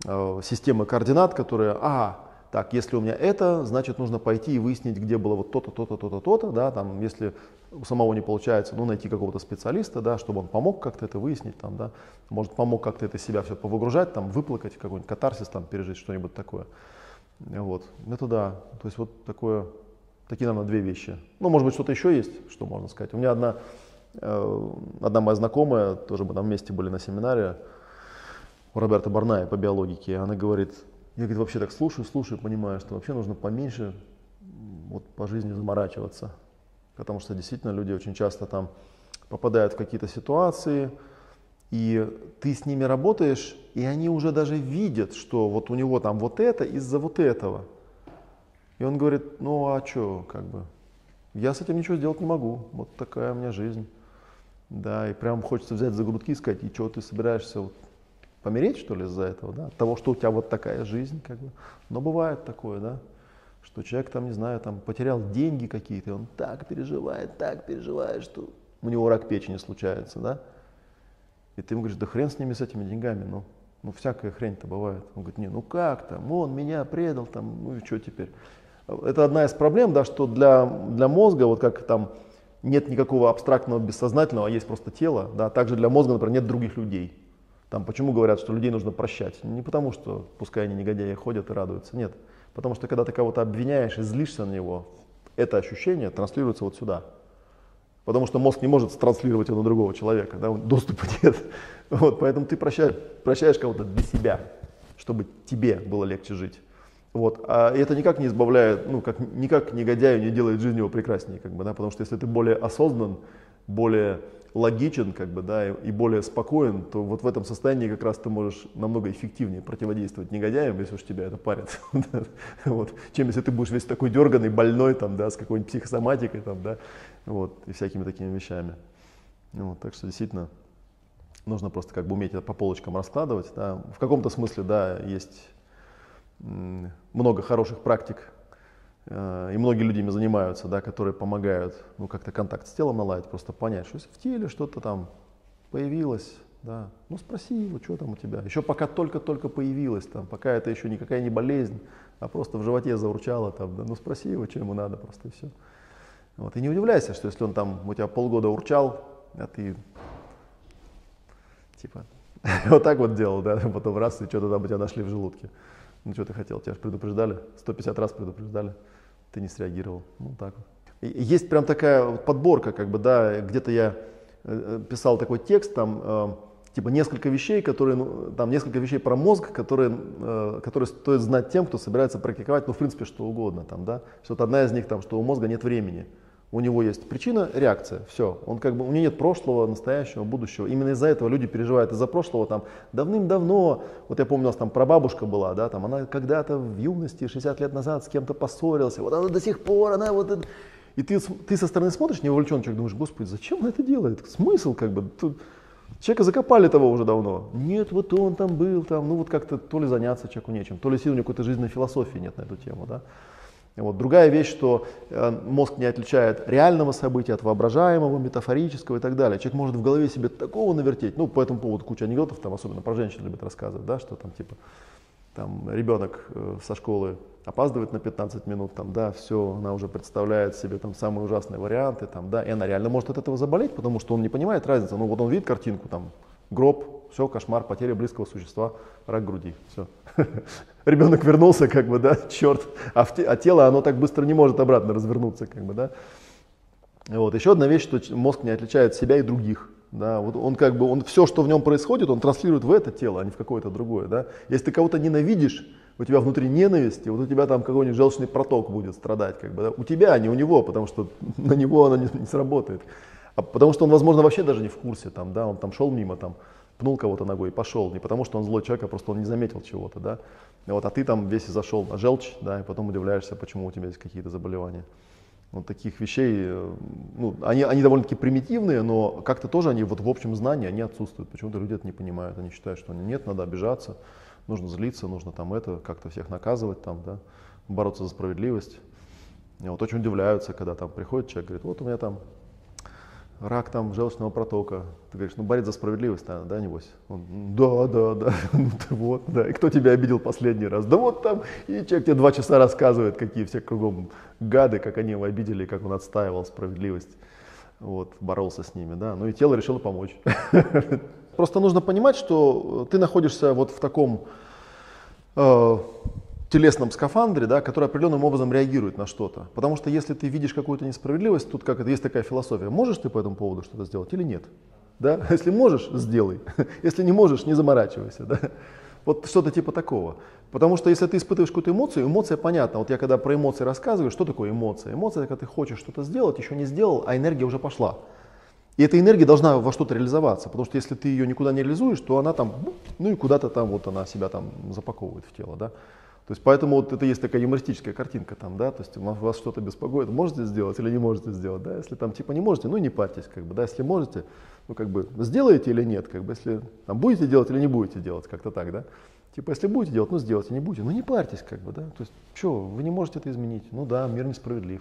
э, системы координат, которая, а, так, если у меня это, значит нужно пойти и выяснить, где было вот то-то, то-то, то-то, то-то, да, там, если у самого не получается, ну, найти какого-то специалиста, да, чтобы он помог как-то это выяснить, там, да, может, помог как-то это себя все повыгружать, там, выплакать, какой-нибудь катарсис, там, пережить, что-нибудь такое. Вот, это да, то есть вот такое, такие, наверное, две вещи. Ну, может быть, что-то еще есть, что можно сказать. У меня одна, э, одна моя знакомая, тоже мы там вместе были на семинаре, у Роберта Барная по биологике, она говорит, я говорит, вообще так слушаю, слушаю, понимаю, что вообще нужно поменьше вот, по жизни заморачиваться. Потому что действительно люди очень часто там попадают в какие-то ситуации, и ты с ними работаешь, и они уже даже видят, что вот у него там вот это из-за вот этого. И он говорит, ну а что, как бы, я с этим ничего сделать не могу, вот такая у меня жизнь. Да, и прям хочется взять за грудки и сказать, и что ты собираешься вот помереть, что ли, из-за этого, да, от того, что у тебя вот такая жизнь, как бы. Но бывает такое, да, что человек там, не знаю, там потерял деньги какие-то, и он так переживает, так переживает, что у него рак печени случается, да. И ты ему говоришь, да хрен с ними, с этими деньгами, ну, ну всякая хрень-то бывает. Он говорит, не, ну как там, он меня предал, там, ну и что теперь. Это одна из проблем, да, что для, для мозга, вот как там нет никакого абстрактного бессознательного, а есть просто тело, да, также для мозга, например, нет других людей. Там, почему говорят, что людей нужно прощать? Не потому, что пускай они негодяи ходят и радуются, нет. Потому что когда ты кого-то обвиняешь и злишься на него, это ощущение транслируется вот сюда. Потому что мозг не может транслировать его на другого человека, да, доступа нет. Вот, поэтому ты прощаешь, прощаешь кого-то для себя, чтобы тебе было легче жить. Вот. А это никак не избавляет, ну, как, никак негодяю не делает жизнь его прекраснее, как бы, да, потому что если ты более осознан, более логичен как бы, да, и, более спокоен, то вот в этом состоянии как раз ты можешь намного эффективнее противодействовать негодяям, если уж тебя это парит. вот. Чем если ты будешь весь такой дерганный, больной, там, да, с какой-нибудь психосоматикой там, да, вот, и всякими такими вещами. Вот, так что действительно нужно просто как бы уметь это по полочкам раскладывать. Да. В каком-то смысле, да, есть много хороших практик и многие люди ими занимаются, да, которые помогают ну, как-то контакт с телом наладить, просто понять, что в теле что-то там появилось, да, ну спроси его, что там у тебя. Еще пока только-только появилось, там, пока это еще никакая не болезнь, а просто в животе заурчало, там, да, ну спроси его, что ему надо, просто и все. Вот. И не удивляйся, что если он там у тебя полгода урчал, а ты типа вот так вот делал, да, потом раз, и что-то там у тебя нашли в желудке. Ну что ты хотел, тебя же предупреждали, 150 раз предупреждали ты не среагировал. Ну так вот. Есть прям такая подборка, как бы, да, где-то я э, писал такой текст, там, э, типа несколько вещей, которые, ну, там несколько вещей про мозг, которые, э, которые стоит знать тем, кто собирается практиковать, ну, в принципе, что угодно, там, да. Что вот одна из них, там, что у мозга нет времени. У него есть причина, реакция, все. Он как бы, у него нет прошлого, настоящего, будущего. Именно из-за этого люди переживают из-за прошлого там давным-давно. Вот я помню, у нас там прабабушка была, да, там она когда-то в юности, 60 лет назад с кем-то поссорился. Вот она до сих пор, она вот... И ты, ты со стороны смотришь, невовлеченный человек, думаешь, господи, зачем он это делает? Смысл как бы? Тут человека закопали того уже давно. Нет, вот он там был, там, ну вот как-то то ли заняться человеку нечем, то ли сил у него какой-то жизненной философии нет на эту тему, да. Вот. Другая вещь, что э, мозг не отличает реального события от воображаемого, метафорического и так далее. Человек может в голове себе такого навертеть, ну, по этому поводу куча анекдотов, там, особенно про женщин любят рассказывать, да, что там типа там, ребенок э, со школы опаздывает на 15 минут, там, да, все, она уже представляет себе там самые ужасные варианты, там, да, и она реально может от этого заболеть, потому что он не понимает разницы. Ну, вот он видит картинку, там, гроб, все, кошмар, потеря близкого существа, рак груди, все. Ребенок вернулся, как бы, да, черт, а, в, а тело, оно так быстро не может обратно развернуться, как бы, да. Вот. Еще одна вещь, что мозг не отличает себя и других. Да, вот он как бы, он все, что в нем происходит, он транслирует в это тело, а не в какое-то другое. Да. Если ты кого-то ненавидишь, у тебя внутри ненависти, вот у тебя там какой-нибудь желчный проток будет страдать, как бы, да. у тебя, а не у него, потому что на него оно не, не сработает. А потому что он, возможно, вообще даже не в курсе, там, да, он там шел мимо, там, пнул кого-то ногой и пошел. Не потому, что он злой человек, а просто он не заметил чего-то, да. Вот, а ты там весь зашел на желчь, да, и потом удивляешься, почему у тебя есть какие-то заболевания. Вот таких вещей, э, ну, они, они довольно-таки примитивные, но как-то тоже они вот в общем знании, они отсутствуют. Почему-то люди это не понимают. Они считают, что нет, надо обижаться, нужно злиться, нужно там это, как-то всех наказывать, там, да, бороться за справедливость. И вот очень удивляются, когда там приходит человек, говорит, вот у меня там рак там желчного протока. Ты говоришь, ну борец за справедливость, да, да небось? Он, да, да, да, ну ты вот, да. И кто тебя обидел последний раз? Да вот там, и человек тебе два часа рассказывает, какие все кругом гады, как они его обидели, как он отстаивал справедливость, вот, боролся с ними, да. Ну и тело решило помочь. Просто нужно понимать, что ты находишься вот в таком э, телесном скафандре, да, который определенным образом реагирует на что-то. Потому что если ты видишь какую-то несправедливость, тут как это есть такая философия, можешь ты по этому поводу что-то сделать или нет? Да? Если можешь, сделай. Если не можешь, не заморачивайся. Да? Вот что-то типа такого. Потому что если ты испытываешь какую-то эмоцию, эмоция понятна. Вот я когда про эмоции рассказываю, что такое эмоция? Эмоция, когда ты хочешь что-то сделать, еще не сделал, а энергия уже пошла. И эта энергия должна во что-то реализоваться, потому что если ты ее никуда не реализуешь, то она там, ну и куда-то там вот она себя там запаковывает в тело, да. То есть поэтому вот это есть такая юмористическая картинка там, да, то есть вас что-то беспокоит, можете сделать или не можете сделать, да, если там типа не можете, ну не парьтесь, как бы, да, если можете, ну как бы сделаете или нет, как бы, если там будете делать или не будете делать, как-то так, да, типа если будете делать, ну сделайте, не будете, ну не парьтесь, как бы, да, то есть что, вы не можете это изменить, ну да, мир несправедлив,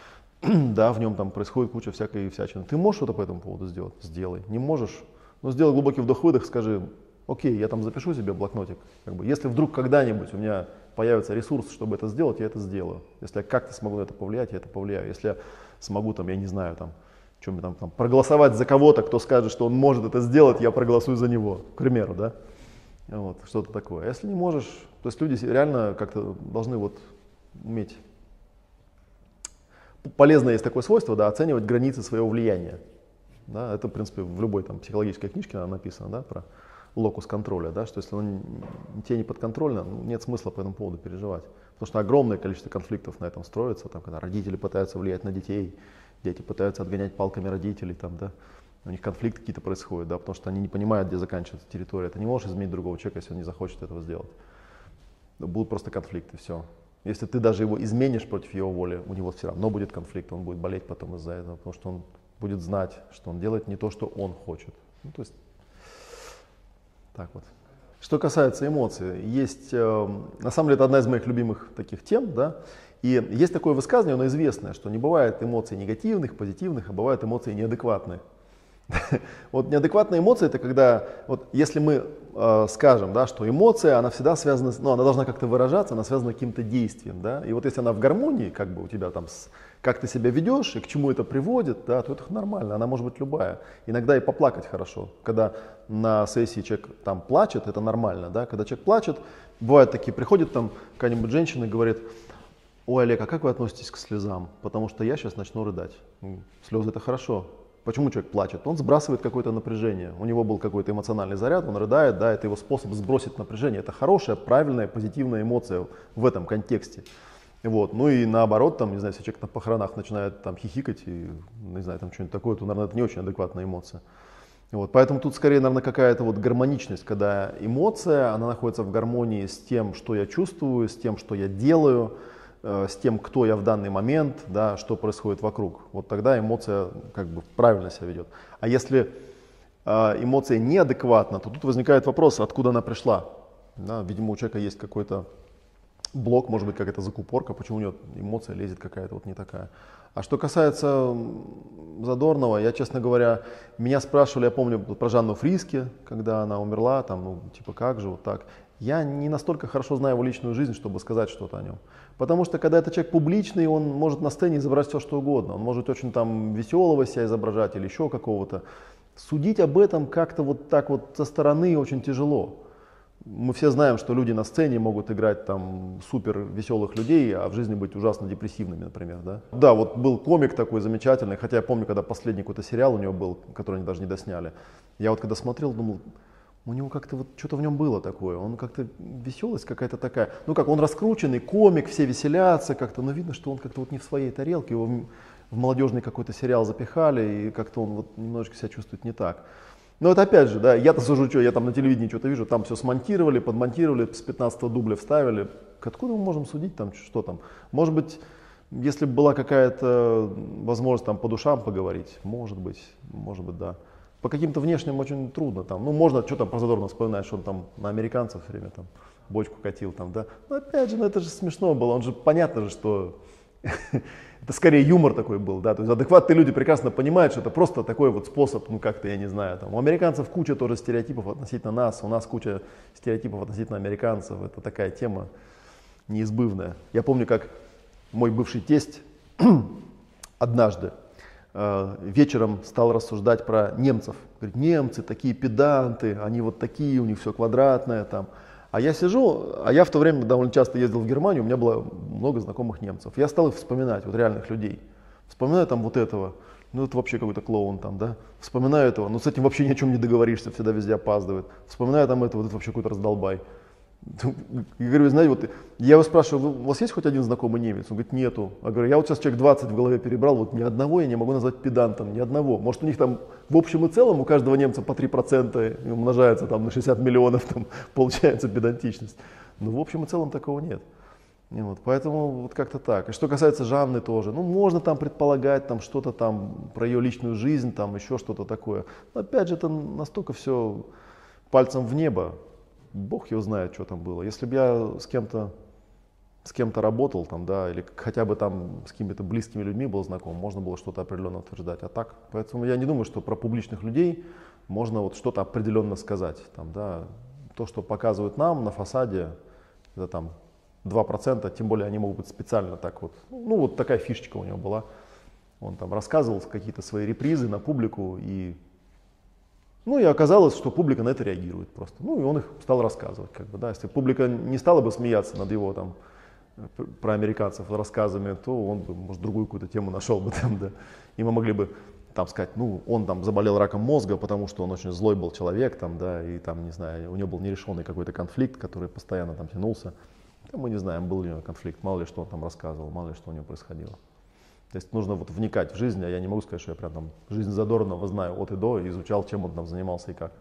да, в нем там происходит куча всякой всячины, ты можешь что-то по этому поводу сделать, сделай, не можешь, ну сделай глубокий вдох-выдох, скажи, окей, я там запишу себе блокнотик. Как бы, если вдруг когда-нибудь у меня появится ресурс, чтобы это сделать, я это сделаю. Если я как-то смогу на это повлиять, я это повлияю. Если я смогу, там, я не знаю, там, чем там, там, проголосовать за кого-то, кто скажет, что он может это сделать, я проголосую за него, к примеру, да, вот, что-то такое. А если не можешь, то есть люди реально как-то должны вот уметь. Полезно есть такое свойство, да, оценивать границы своего влияния. Да, это, в принципе, в любой там психологической книжке написано, да, про локус контроля, да, что если он тебе не подконтрольно, ну, нет смысла по этому поводу переживать. Потому что огромное количество конфликтов на этом строится, там, когда родители пытаются влиять на детей, дети пытаются отгонять палками родителей, там, да, у них конфликты какие-то происходят, да, потому что они не понимают, где заканчивается территория. Ты не можешь изменить другого человека, если он не захочет этого сделать. Будут просто конфликты, все. Если ты даже его изменишь против его воли, у него все равно будет конфликт, он будет болеть потом из-за этого, потому что он будет знать, что он делает не то, что он хочет. Ну, то есть так вот. Что касается эмоций, есть, э, на самом деле, это одна из моих любимых таких тем, да, и есть такое высказывание, оно известное, что не бывает эмоций негативных, позитивных, а бывают эмоции неадекватные. Вот неадекватная эмоция это когда, вот если мы э, скажем, да, что эмоция, она всегда связана, ну, она должна как-то выражаться, она связана каким-то действием, да, и вот если она в гармонии, как бы у тебя там с как ты себя ведешь и к чему это приводит, да, то это нормально, она может быть любая. Иногда и поплакать хорошо. Когда на сессии человек там плачет, это нормально. Да? Когда человек плачет, бывают такие, приходит там какая-нибудь женщина и говорит, ой, Олег, а как вы относитесь к слезам? Потому что я сейчас начну рыдать. Слезы это хорошо. Почему человек плачет? Он сбрасывает какое-то напряжение. У него был какой-то эмоциональный заряд, он рыдает, да, это его способ сбросить напряжение. Это хорошая, правильная, позитивная эмоция в этом контексте. Вот. Ну и наоборот, там, не знаю, если человек на похоронах начинает там хихикать и, не знаю, там что-нибудь такое, то, наверное, это не очень адекватная эмоция. Вот. Поэтому тут скорее, наверное, какая-то вот гармоничность, когда эмоция, она находится в гармонии с тем, что я чувствую, с тем, что я делаю, с тем, кто я в данный момент, да, что происходит вокруг. Вот тогда эмоция как бы правильно себя ведет. А если э, эмоция неадекватна, то тут возникает вопрос, откуда она пришла. Да, видимо, у человека есть какой-то блок, может быть, какая-то закупорка, почему у него эмоция лезет какая-то вот не такая. А что касается Задорнова, я, честно говоря, меня спрашивали, я помню про Жанну Фриски, когда она умерла, там, ну, типа, как же, вот так. Я не настолько хорошо знаю его личную жизнь, чтобы сказать что-то о нем. Потому что, когда это человек публичный, он может на сцене изображать все, что угодно. Он может очень там веселого себя изображать или еще какого-то. Судить об этом как-то вот так вот со стороны очень тяжело мы все знаем, что люди на сцене могут играть там супер веселых людей, а в жизни быть ужасно депрессивными, например, да. Да, вот был комик такой замечательный, хотя я помню, когда последний какой-то сериал у него был, который они даже не досняли. Я вот когда смотрел, думал, у него как-то вот что-то в нем было такое, он как-то веселость какая-то такая, ну как, он раскрученный, комик, все веселятся как-то, но видно, что он как-то вот не в своей тарелке, его в молодежный какой-то сериал запихали, и как-то он вот немножечко себя чувствует не так. Но это опять же, да, я-то сужу, что я там на телевидении что-то вижу, там все смонтировали, подмонтировали, с 15 дубля вставили. Откуда мы можем судить там, что там? Может быть, если бы была какая-то возможность там по душам поговорить, может быть, может быть, да. По каким-то внешним очень трудно там. Ну, можно что там про Задорно вспоминать, что он там на американцев все время там бочку катил там, да. Но опять же, ну это же смешно было, он же понятно же, что это скорее юмор такой был, да, то есть адекватные люди прекрасно понимают, что это просто такой вот способ, ну как-то, я не знаю, там, у американцев куча тоже стереотипов относительно нас, у нас куча стереотипов относительно американцев, это такая тема неизбывная. Я помню, как мой бывший тесть однажды вечером стал рассуждать про немцев. Говорит, немцы такие педанты, они вот такие, у них все квадратное там. А я сижу, а я в то время довольно часто ездил в Германию, у меня было много знакомых немцев. Я стал их вспоминать, вот реальных людей. Вспоминаю там вот этого, ну это вообще какой-то клоун там, да. Вспоминаю этого, ну с этим вообще ни о чем не договоришься, всегда везде опаздывает. Вспоминаю там этого, вот это вообще какой-то раздолбай. Я говорю, знаете, вот я его спрашиваю, у вас есть хоть один знакомый немец? Он говорит, нету. Я говорю, я вот сейчас человек 20 в голове перебрал, вот ни одного я не могу назвать педантом, ни одного. Может у них там в общем и целом у каждого немца по 3% и умножается там на 60 миллионов, там получается педантичность. Но в общем и целом такого нет. И вот, поэтому вот как-то так. И что касается Жанны тоже, ну можно там предполагать там что-то там про ее личную жизнь, там еще что-то такое. Но опять же это настолько все пальцем в небо. Бог его знает, что там было. Если бы я с кем-то с кем-то работал там, да, или хотя бы там с какими-то близкими людьми был знаком, можно было что-то определенно утверждать. А так, поэтому я не думаю, что про публичных людей можно вот что-то определенно сказать. Там, да, то, что показывают нам на фасаде, это там 2%, тем более они могут быть специально так вот. Ну, вот такая фишечка у него была. Он там рассказывал какие-то свои репризы на публику, и ну и оказалось, что публика на это реагирует просто. Ну и он их стал рассказывать. Как бы, да. Если публика не стала бы смеяться над его там, про американцев рассказами, то он бы, может, другую какую-то тему нашел бы там, да. И мы могли бы там сказать, ну, он там заболел раком мозга, потому что он очень злой был человек, там, да, и там, не знаю, у него был нерешенный какой-то конфликт, который постоянно там тянулся. Мы не знаем, был ли у него конфликт, мало ли что он там рассказывал, мало ли что у него происходило. То есть нужно вот вникать в жизнь, а я не могу сказать, что я прям там жизнь Задорнова знаю от и до, изучал, чем он там занимался и как.